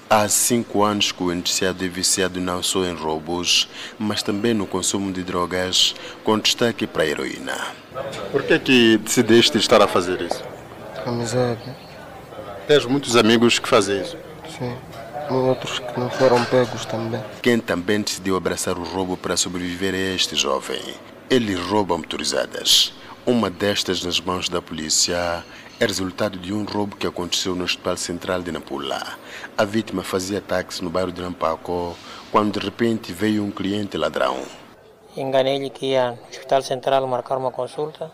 Há cinco anos que o indiciado é viciado não só em roubos, mas também no consumo de drogas, com destaque para a heroína. Por que, que decidiste estar a fazer isso? Amizade. Tens muitos amigos que fazem isso? Sim. Outros que não foram pegos também. Quem também decidiu abraçar o roubo para sobreviver é este jovem. Ele rouba motorizadas. Uma destas nas mãos da polícia é resultado de um roubo que aconteceu no Hospital Central de Nampula. A vítima fazia táxi no bairro de Nampaco quando de repente veio um cliente ladrão. Enganei-lhe que ia no Hospital Central marcar uma consulta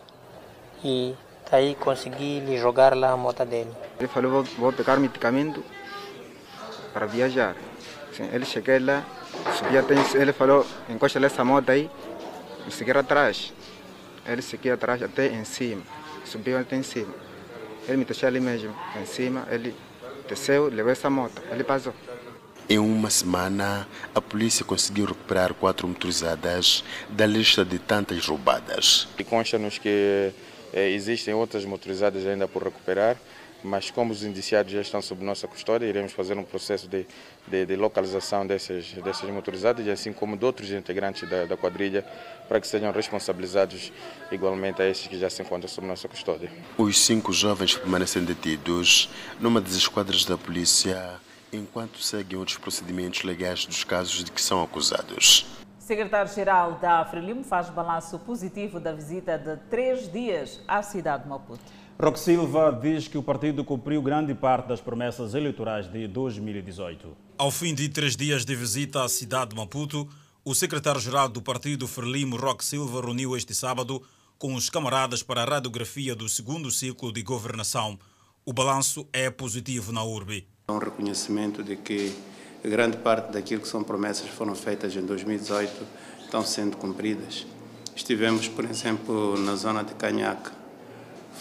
e daí consegui lhe jogar lá a moto dele. Ele falou, vou, vou pegar medicamento para viajar. Sim, ele cheguei lá, subi até, ele falou, encosta essa moto aí, e seguir atrás. Ele seguiu atrás até em cima, subiu até em cima. Ele me deixou ali mesmo, em cima, ele desceu, levou essa moto, ele passou. Em uma semana, a polícia conseguiu recuperar quatro motorizadas da lista de tantas roubadas. E consta-nos que eh, existem outras motorizadas ainda por recuperar, mas como os indiciados já estão sob nossa custódia, iremos fazer um processo de, de, de localização dessas, dessas motorizadas, assim como de outros integrantes da, da quadrilha, para que sejam responsabilizados igualmente a esses que já se encontram sob nossa custódia. Os cinco jovens permanecem detidos numa das esquadras da polícia enquanto seguem outros procedimentos legais dos casos de que são acusados. Secretário-Geral da Frelimo faz balanço positivo da visita de três dias à cidade de Maputo. Roque Silva diz que o partido cumpriu grande parte das promessas eleitorais de 2018. Ao fim de três dias de visita à cidade de Maputo, o secretário-geral do partido Frelimo, Roque Silva, reuniu este sábado com os camaradas para a radiografia do segundo ciclo de governação. O balanço é positivo na URBI. Um reconhecimento de que grande parte daquilo que são promessas que foram feitas em 2018 estão sendo cumpridas. Estivemos, por exemplo, na zona de Canhaca.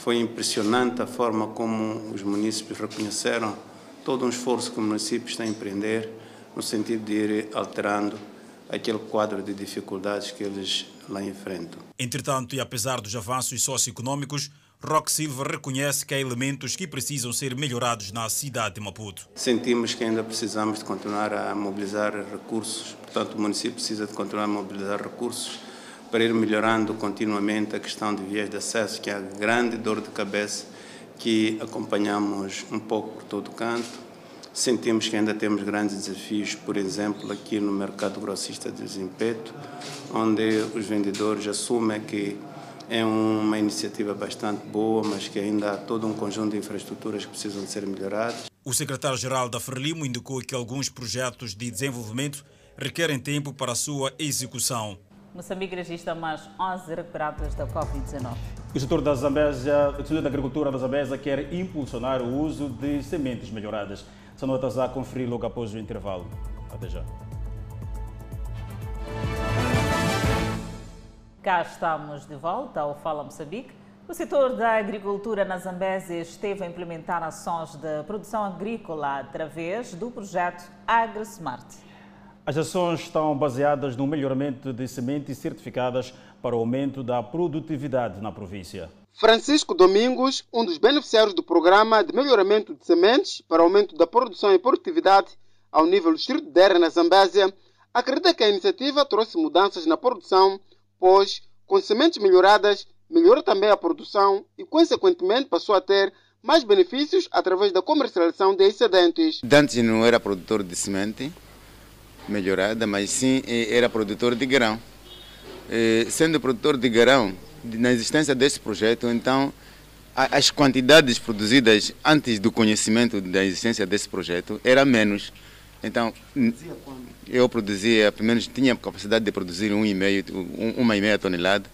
Foi impressionante a forma como os municípios reconheceram todo um esforço que o município está a empreender no sentido de ir alterando aquele quadro de dificuldades que eles lá enfrentam. Entretanto, e apesar dos avanços socioeconômicos, Roque Silva reconhece que há elementos que precisam ser melhorados na cidade de Maputo. Sentimos que ainda precisamos de continuar a mobilizar recursos, portanto, o município precisa de continuar a mobilizar recursos para ir melhorando continuamente a questão de vias de acesso, que é a grande dor de cabeça que acompanhamos um pouco por todo canto. Sentimos que ainda temos grandes desafios, por exemplo, aqui no mercado grossista de desempeto, onde os vendedores assumem que é uma iniciativa bastante boa, mas que ainda há todo um conjunto de infraestruturas que precisam de ser melhoradas. O secretário-geral da Frelimo indicou que alguns projetos de desenvolvimento requerem tempo para a sua execução. Moçambique registra mais 11 recuperados da Covid-19. O setor da Zambésia, o setor da agricultura da Zambésia quer impulsionar o uso de sementes melhoradas. São notas a conferir logo após o intervalo. Até já. Cá estamos de volta ao Fala Moçambique. O setor da agricultura na Zambésia esteve a implementar ações de produção agrícola através do projeto AgriSmart. As ações estão baseadas no melhoramento de sementes certificadas para o aumento da produtividade na província. Francisco Domingos, um dos beneficiários do programa de melhoramento de sementes para aumento da produção e produtividade ao nível do distrito de na Zambésia, acredita que a iniciativa trouxe mudanças na produção, pois, com sementes melhoradas, melhorou também a produção e, consequentemente, passou a ter mais benefícios através da comercialização de excedentes. Antes não era produtor de semente melhorada, mas sim era produtor de grão. Sendo produtor de grão, na existência desse projeto, então as quantidades produzidas antes do conhecimento da existência desse projeto era menos. Então, eu produzia, pelo menos tinha capacidade de produzir um e meio, uma e meia tonelada,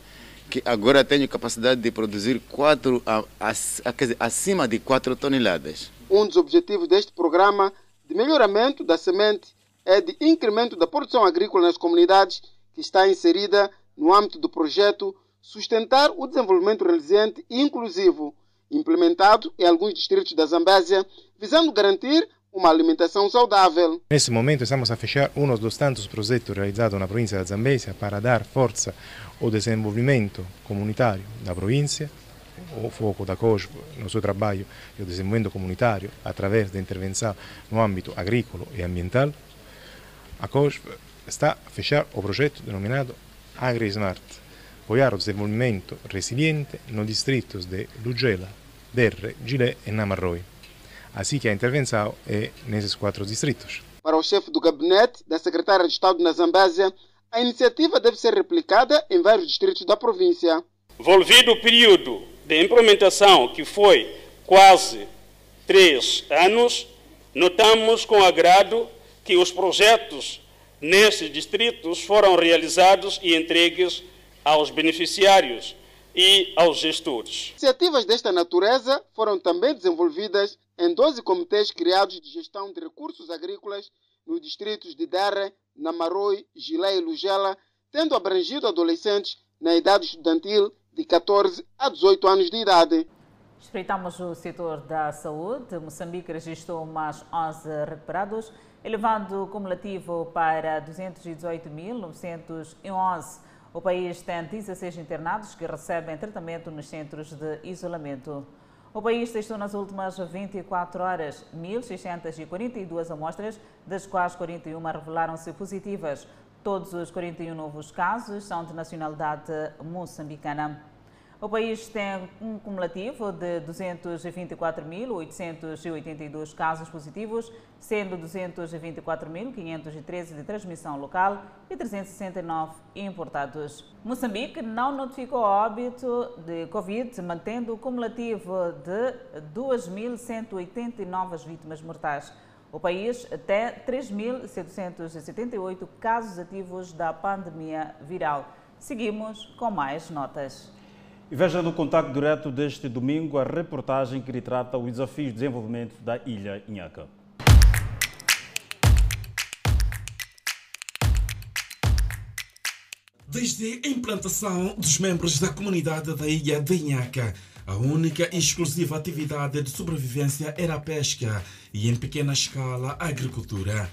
que agora tenho capacidade de produzir quatro, a, a, dizer, acima de 4 toneladas. Um dos objetivos deste programa de melhoramento da semente é de incremento da produção agrícola nas comunidades que está inserida no âmbito do projeto Sustentar o Desenvolvimento Resiliente e Inclusivo, implementado em alguns distritos da Zambésia, visando garantir uma alimentação saudável. Nesse momento estamos a fechar um dos tantos projetos realizados na província da Zambésia para dar força ao desenvolvimento comunitário da província, o foco da COSP no seu trabalho e o desenvolvimento comunitário através da intervenção no âmbito agrícola e ambiental. A COSP está a fechar o projeto denominado AgriSmart, apoiar o desenvolvimento resiliente nos distritos de Lugela, Derre, Gilé e Namarroi. Assim que a intervenção é nesses quatro distritos. Para o chefe do gabinete da secretária de Estado na Zambésia, a iniciativa deve ser replicada em vários distritos da província. Volvido o período de implementação, que foi quase três anos, notamos com agrado que os projetos nesses distritos foram realizados e entregues aos beneficiários e aos gestores. Iniciativas desta natureza foram também desenvolvidas em 12 comitês criados de gestão de recursos agrícolas nos distritos de Derre, Namaroi, Gilé e Lugela, tendo abrangido adolescentes na idade estudantil de 14 a 18 anos de idade. Espreitamos o setor da saúde. Moçambique registrou mais 11 recuperados, elevando o cumulativo para 218.911. O país tem 16 internados que recebem tratamento nos centros de isolamento. O país testou nas últimas 24 horas 1.642 amostras, das quais 41 revelaram-se positivas. Todos os 41 novos casos são de nacionalidade moçambicana. O país tem um cumulativo de 224.882 casos positivos, sendo 224.513 de transmissão local e 369 importados. Moçambique não notificou óbito de Covid, mantendo o cumulativo de 2.180 novas vítimas mortais. O país tem 3.778 casos ativos da pandemia viral. Seguimos com mais notas. E veja no contato direto deste domingo a reportagem que retrata o desafio de desenvolvimento da ilha Inhaca. Desde a implantação dos membros da comunidade da ilha de Inhaca, a única e exclusiva atividade de sobrevivência era a pesca e, em pequena escala, a agricultura.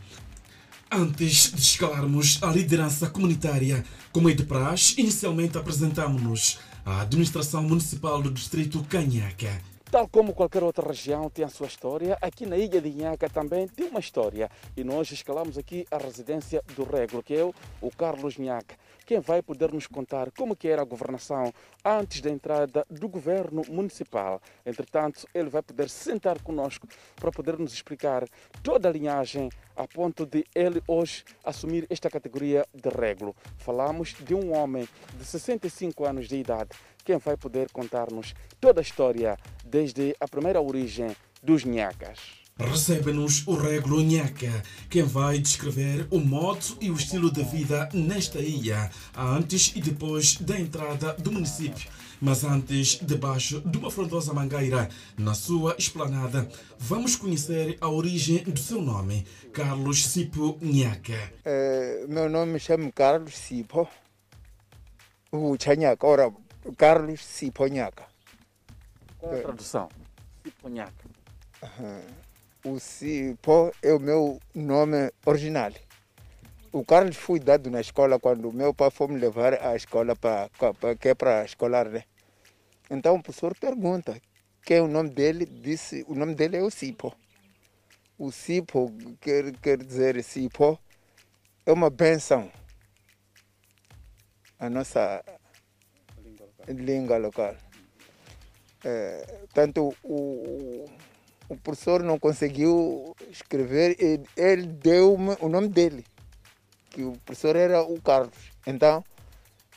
Antes de escalarmos a liderança comunitária, como é de praxe, inicialmente apresentamos-nos à administração municipal do distrito Canhaca. Tal como qualquer outra região tem a sua história, aqui na ilha de Inhaca também tem uma história. E nós escalamos aqui a residência do Regro, que é o Carlos Nhaca quem vai poder nos contar como que era a governação antes da entrada do governo municipal. Entretanto, ele vai poder sentar conosco para poder nos explicar toda a linhagem a ponto de ele hoje assumir esta categoria de régulo. Falamos de um homem de 65 anos de idade, quem vai poder contar-nos toda a história desde a primeira origem dos Nhacas. Recebe-nos o Regulo Nhaca, quem vai descrever o modo e o estilo de vida nesta ilha, antes e depois da entrada do município. Mas antes, debaixo de uma frondosa mangueira, na sua esplanada, vamos conhecer a origem do seu nome, Carlos Sipo Nhaca. É, meu nome chama Carlos Sipo. O Chanhaca, ora, Carlos Sipo Nhaca. Qual é a tradução? Sipo Nhaca. Uhum o Cipó é o meu nome original. O Carlos foi dado na escola quando meu pai foi me levar à escola para que é para escolar, né? Então o professor pergunta quem é o nome dele, disse o nome dele é o Cipo. O Cipo quer, quer dizer Cipo é uma benção. A nossa língua local. É, tanto o, o professor não conseguiu escrever, ele, ele deu o nome dele, que o professor era o Carlos. Então,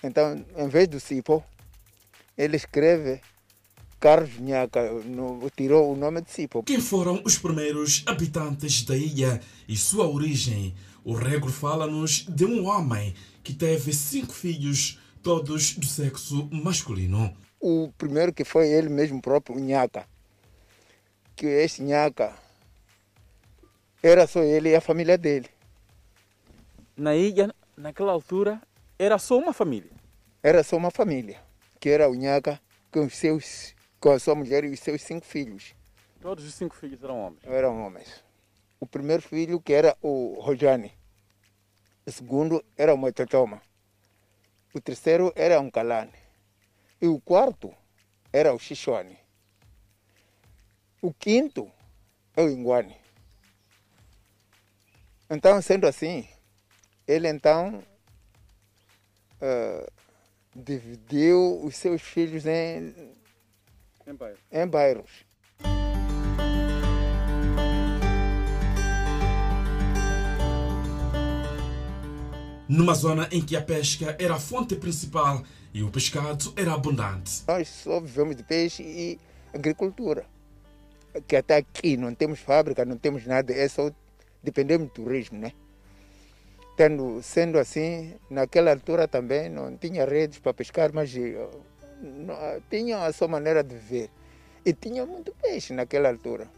então em vez do Cipo, ele escreve Carlos Nhaca, no, tirou o nome de Cipo. Quem foram os primeiros habitantes da ilha e sua origem? O Regro fala-nos de um homem que teve cinco filhos, todos do sexo masculino. O primeiro que foi ele mesmo próprio, Nhaca. Que esse Nhaca era só ele e a família dele. Na ilha, naquela altura, era só uma família? Era só uma família, que era o Nhaca com, os seus, com a sua mulher e os seus cinco filhos. Todos os cinco filhos eram homens? Eram homens. O primeiro filho, que era o Rojane. O segundo era o Mototoma. O terceiro era um Kalane. E o quarto era o Xixone. O quinto é o Inguane. Então, sendo assim, ele então uh, dividiu os seus filhos em, em, bairros. em bairros. Numa zona em que a pesca era a fonte principal e o pescado era abundante. Nós só vivemos de peixe e agricultura. Que até aqui não temos fábrica, não temos nada, é só dependemos do turismo, né? Tendo, sendo assim, naquela altura também não tinha redes para pescar, mas eh, não, tinha a sua maneira de viver. E tinha muito peixe naquela altura.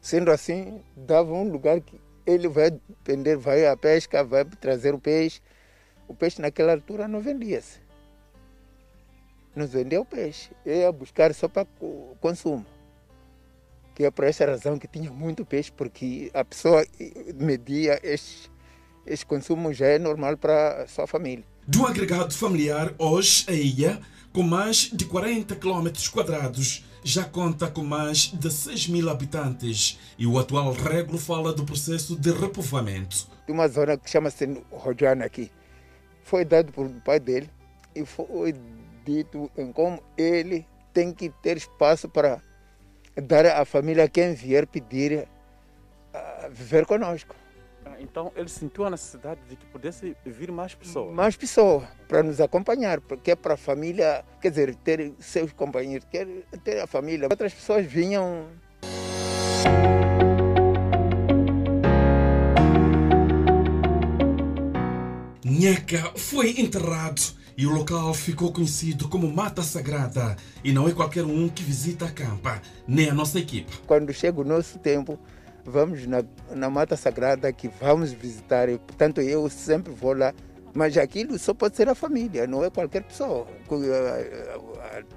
Sendo assim, dava um lugar que ele vai depender, vai à pesca, vai trazer o peixe. O peixe naquela altura não vendia-se. Não vendia o peixe, ia buscar só para consumo. Que é por essa razão que tinha muito peixe, porque a pessoa media este, este consumo já é normal para a sua família. Do agregado familiar, hoje a ilha, com mais de 40 km quadrados, já conta com mais de 6 mil habitantes e o atual Reglo fala do processo de repovoamento. Tem uma zona que chama-se Rojana aqui. Foi dado por pai dele e foi dito em como ele tem que ter espaço para dar à família quem vier pedir a viver conosco. Então ele sentiu a necessidade de que pudesse vir mais pessoas. Mais pessoas para nos acompanhar, porque é para a família, quer dizer, ter seus companheiros, quer ter a família. Outras pessoas vinham. Nhaca foi enterrado e o local ficou conhecido como Mata Sagrada. E não é qualquer um que visita a campa, nem a nossa equipe. Quando chega o nosso tempo, vamos na, na Mata Sagrada que vamos visitar. E, portanto, eu sempre vou lá. Mas aquilo só pode ser a família, não é qualquer pessoa.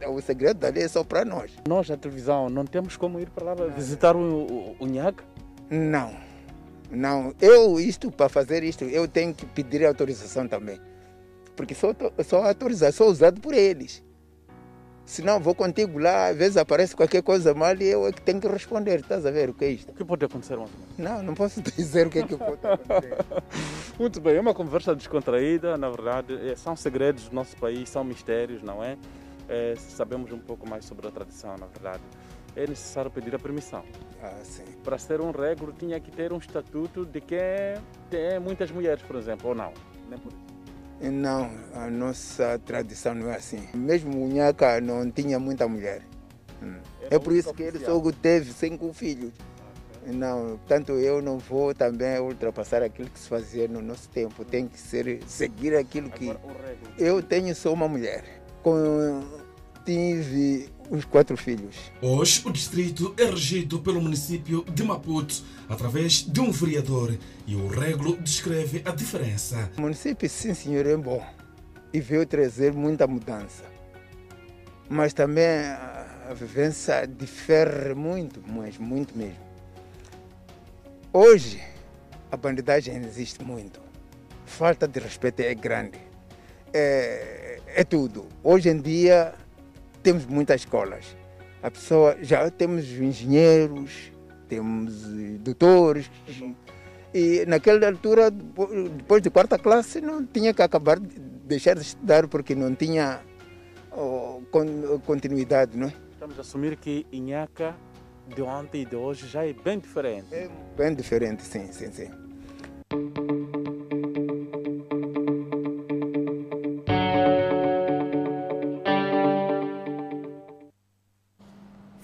O segredo dali é só para nós. Nós, na televisão, não temos como ir para lá visitar o, o, o Nhaca? Não, não. Eu, isto, para fazer isto, eu tenho que pedir autorização também. Porque sou, sou autorizado, sou usado por eles. Se não, vou contigo lá, às vezes aparece qualquer coisa mal e eu é que tenho que responder. Estás a ver o que é isto? O que pode acontecer, mano? Não, não posso dizer o que é que pode acontecer. Muito bem, é uma conversa descontraída, na verdade. São segredos do nosso país, são mistérios, não é? é sabemos um pouco mais sobre a tradição, na verdade. É necessário pedir a permissão. Ah, sim. Para ser um regro, tinha que ter um estatuto de quem tem muitas mulheres, por exemplo, ou não? Nem por isso. Não, a nossa tradição não é assim. Mesmo o Nhaca não tinha muita mulher. Hum. É por isso que ele só teve cinco filhos. Não, tanto eu não vou também ultrapassar aquilo que se fazia no nosso tempo. Tem que ser, seguir aquilo que. Eu tenho só uma mulher. Com, tive os quatro filhos. Hoje, o distrito é regido pelo município de Maputo através de um vereador e o Reglo descreve a diferença. O município, sim, senhor, é bom e veio trazer muita mudança. Mas também a vivência difere muito, mas muito mesmo. Hoje, a bandidagem existe muito. falta de respeito é grande. É, é tudo. Hoje em dia temos muitas escolas. A pessoa já temos engenheiros, temos eh, doutores. E naquela altura, depois de quarta classe, não tinha que acabar de deixar de estudar porque não tinha oh, continuidade, não é? Estamos a assumir que Inhaca de ontem e de hoje já é bem diferente. É bem diferente, sim, sim, sim.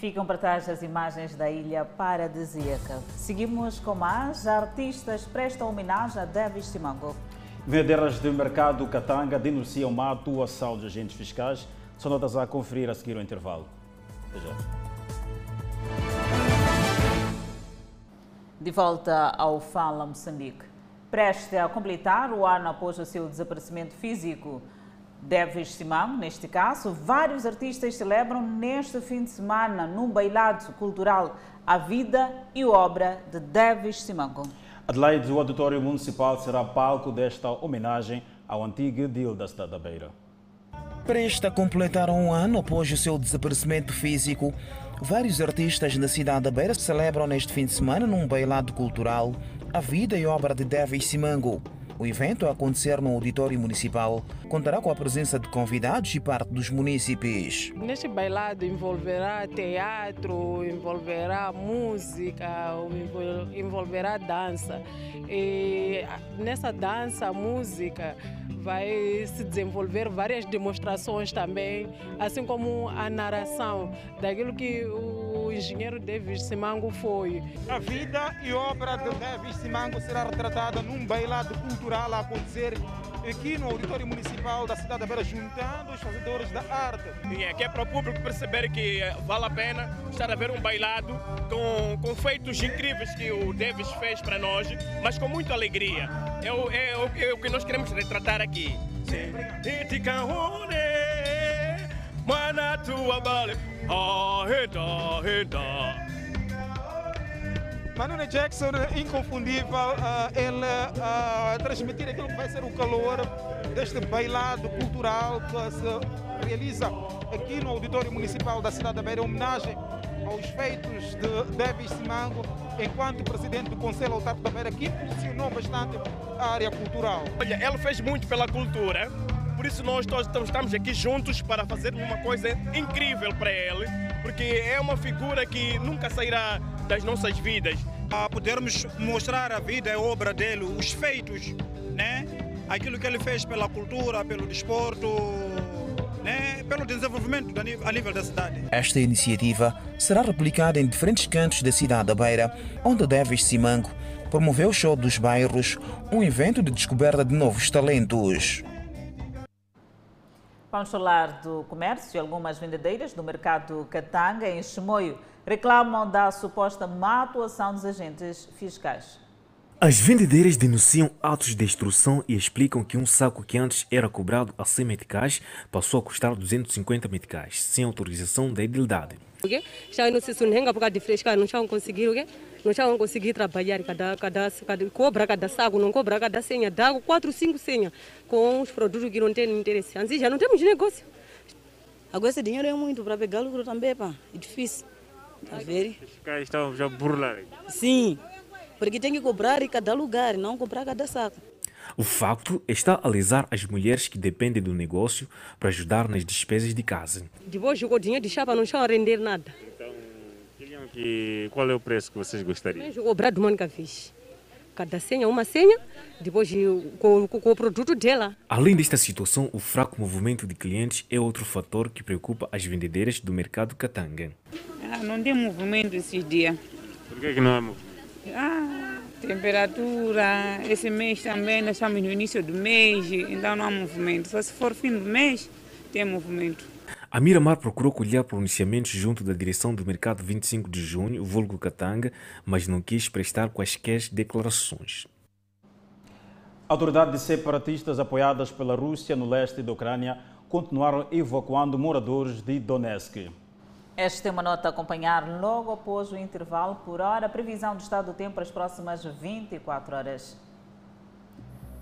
Ficam para trás as imagens da ilha paradisíaca. Seguimos com mais. Artistas prestam homenagem a Davis Simango. Vendedores do mercado Katanga denunciam uma atuação de agentes fiscais. São notas a conferir a seguir o intervalo. Até já. De volta ao Fala Moçambique. Preste a completar o ano após o seu desaparecimento físico. Deves Simão, neste caso, vários artistas celebram neste fim de semana, num bailado cultural, a vida e obra de Deves Simango. Adelaide, o Auditório Municipal será palco desta homenagem ao antigo edil da cidade da Beira. Presta a completar um ano após o seu desaparecimento físico, vários artistas da cidade da Beira celebram neste fim de semana, num bailado cultural, a vida e obra de Deves Simango. O evento, a acontecer no auditório municipal, contará com a presença de convidados e parte dos munícipes. Neste bailado envolverá teatro, envolverá música, envolverá dança. E nessa dança, música, vai se desenvolver várias demonstrações também, assim como a narração daquilo que o engenheiro Davis Simango foi. A vida e obra de Davis Simango será retratada num bailado cultural a acontecer aqui no auditório municipal da cidade da Beira, juntando os fazedores da arte. É, que é para o público perceber que eh, vale a pena estar a ver um bailado com, com feitos incríveis que o Davis fez para nós, mas com muita alegria. É o, é, é o que nós queremos retratar aqui. Sim. Manuel Jackson, inconfundível, uh, ele uh, transmitir aquilo que vai ser o calor deste bailado cultural que se realiza aqui no Auditório Municipal da cidade da Beira, homenagem aos feitos de Davis Simango, enquanto presidente do Conselho Autarco da Beira, que impulsionou bastante a área cultural. Olha, ele fez muito pela cultura, por isso nós todos estamos aqui juntos para fazer uma coisa incrível para ele, porque é uma figura que nunca sairá das nossas vidas. A podermos mostrar a vida e a obra dele, os feitos, né? aquilo que ele fez pela cultura, pelo desporto, né? pelo desenvolvimento a nível da cidade. Esta iniciativa será replicada em diferentes cantos da cidade da Beira, onde Deves Simango promoveu o show dos bairros, um evento de descoberta de novos talentos. Vamos falar do comércio. Algumas vendedeiras do mercado Catanga, em Chimoio, reclamam da suposta má atuação dos agentes fiscais. As vendedeiras denunciam atos de extorsão e explicam que um saco que antes era cobrado a 100 meticais passou a custar 250 meticais, sem autorização da edilidade. Já não se sunhenga por causa de fresca, não estão conseguindo, não estão conseguindo trabalhar cada, cada, cada, cobra cada saco, não cobra cada senha, dá quatro, cinco senhas com os produtos que não têm interesse. Antes já não temos negócio. Agora esse dinheiro é muito para pegar lucro também, pá. É difícil. Tá vendo? Os caras estão já burlando. Sim, porque tem que cobrar em cada lugar, não cobrar cada saco. O facto está a lesar as mulheres que dependem do negócio para ajudar nas despesas de casa. Depois jogou dinheiro de chapa, não estão a render nada. Então, que, qual é o preço que vocês gostariam? Jogou brado única vez. Cada senha, uma senha, depois com, com, com, o produto dela. Além desta situação, o fraco movimento de clientes é outro fator que preocupa as vendedeiras do mercado Katanga. Ah, não tem movimento esses dias. Por que, que não há movimento? Ah, temperatura, esse mês também, nós estamos no início do mês, então não há movimento. Só se for fim do mês, tem movimento. A Miramar procurou colher pronunciamentos junto da direção do mercado 25 de junho, vulgo Katanga, mas não quis prestar quaisquer declarações. Autoridades separatistas apoiadas pela Rússia no leste da Ucrânia continuaram evacuando moradores de Donetsk. Esta é uma nota a acompanhar logo após o intervalo por hora. Previsão do estado do tempo para as próximas 24 horas.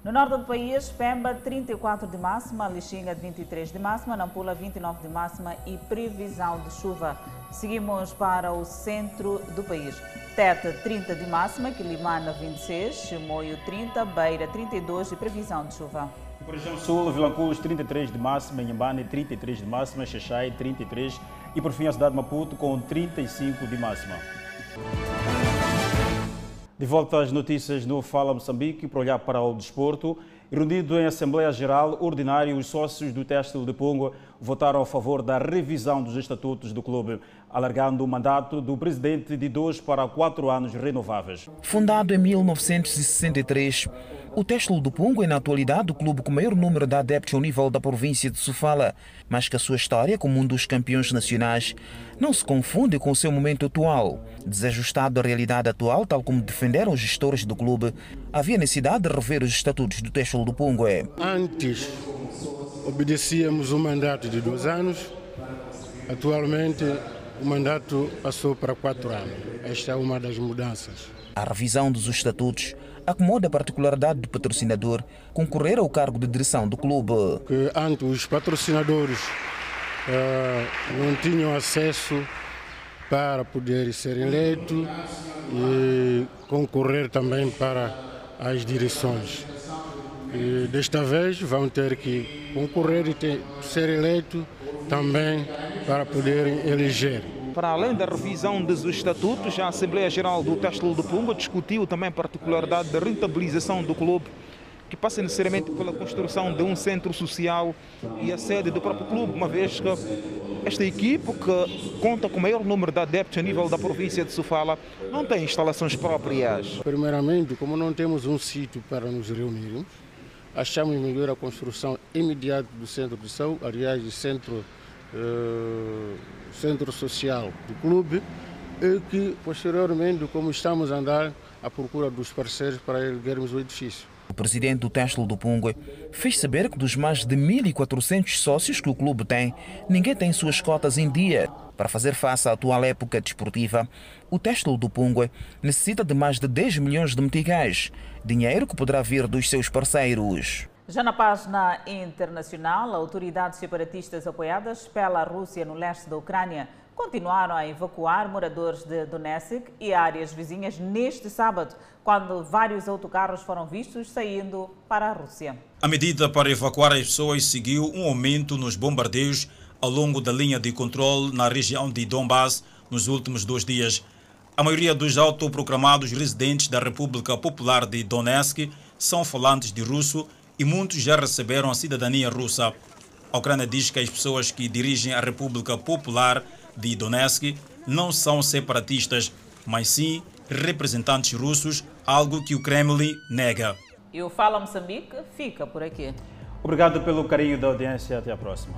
No norte do país, Pemba 34 de máxima, Lixinga 23 de máxima, Nampula 29 de máxima e previsão de chuva. Seguimos para o centro do país. Teta 30 de máxima, Quilimana 26, Chimoio 30, Beira 32 e previsão de chuva. Por região sul, Vilancus 33 de máxima, Inhambane 33 de máxima, Xaxai 33 e por fim a cidade de Maputo com 35 de máxima. De volta às notícias no Fala Moçambique para olhar para o desporto. Reunido em Assembleia Geral Ordinária, os sócios do Têxtil de Pungo votaram a favor da revisão dos estatutos do clube, alargando o mandato do presidente de dois para quatro anos renováveis. Fundado em 1963, o Têxtil do Pungo é na atualidade o clube com maior número de adeptos ao nível da província de Sofala, mas que a sua história como um dos campeões nacionais não se confunde com o seu momento atual. Desajustado da realidade atual, tal como defenderam os gestores do clube, havia necessidade de rever os estatutos do Têxtil do Pungo. Antes obedecíamos um mandato de dois anos, atualmente o mandato passou para quatro anos. Esta é uma das mudanças. A revisão dos estatutos acomoda a particularidade do patrocinador concorrer ao cargo de direção do clube. Que antes os patrocinadores uh, não tinham acesso para poder ser eleito e concorrer também para as direções. E desta vez vão ter que concorrer e ter, ser eleito também para poderem eleger. Para além da revisão dos estatutos, a Assembleia Geral do Têxtil do Pungo discutiu também a particularidade da rentabilização do clube, que passa necessariamente pela construção de um centro social e a sede do próprio clube, uma vez que esta equipe, que conta com o maior número de adeptos a nível da província de Sofala, não tem instalações próprias. Primeiramente, como não temos um sítio para nos reunirmos, achamos melhor a construção imediata do centro de saúde, aliás, do centro centro social do clube e que posteriormente, como estamos a andar à procura dos parceiros para erguermos o edifício. O presidente do Têxtil do Pungue fez saber que dos mais de 1.400 sócios que o clube tem, ninguém tem suas cotas em dia. Para fazer face à atual época desportiva, o Têxtil do Pungue necessita de mais de 10 milhões de meticais, dinheiro que poderá vir dos seus parceiros. Já na página internacional, autoridades separatistas apoiadas pela Rússia no leste da Ucrânia continuaram a evacuar moradores de Donetsk e áreas vizinhas neste sábado, quando vários autocarros foram vistos saindo para a Rússia. A medida para evacuar as pessoas seguiu um aumento nos bombardeios ao longo da linha de controle na região de Donbass nos últimos dois dias. A maioria dos autoproclamados residentes da República Popular de Donetsk são falantes de russo e muitos já receberam a cidadania russa. A Ucrânia diz que as pessoas que dirigem a República Popular de Donetsk não são separatistas, mas sim representantes russos, algo que o Kremlin nega. E o Fala Moçambique fica por aqui. Obrigado pelo carinho da audiência. Até a próxima.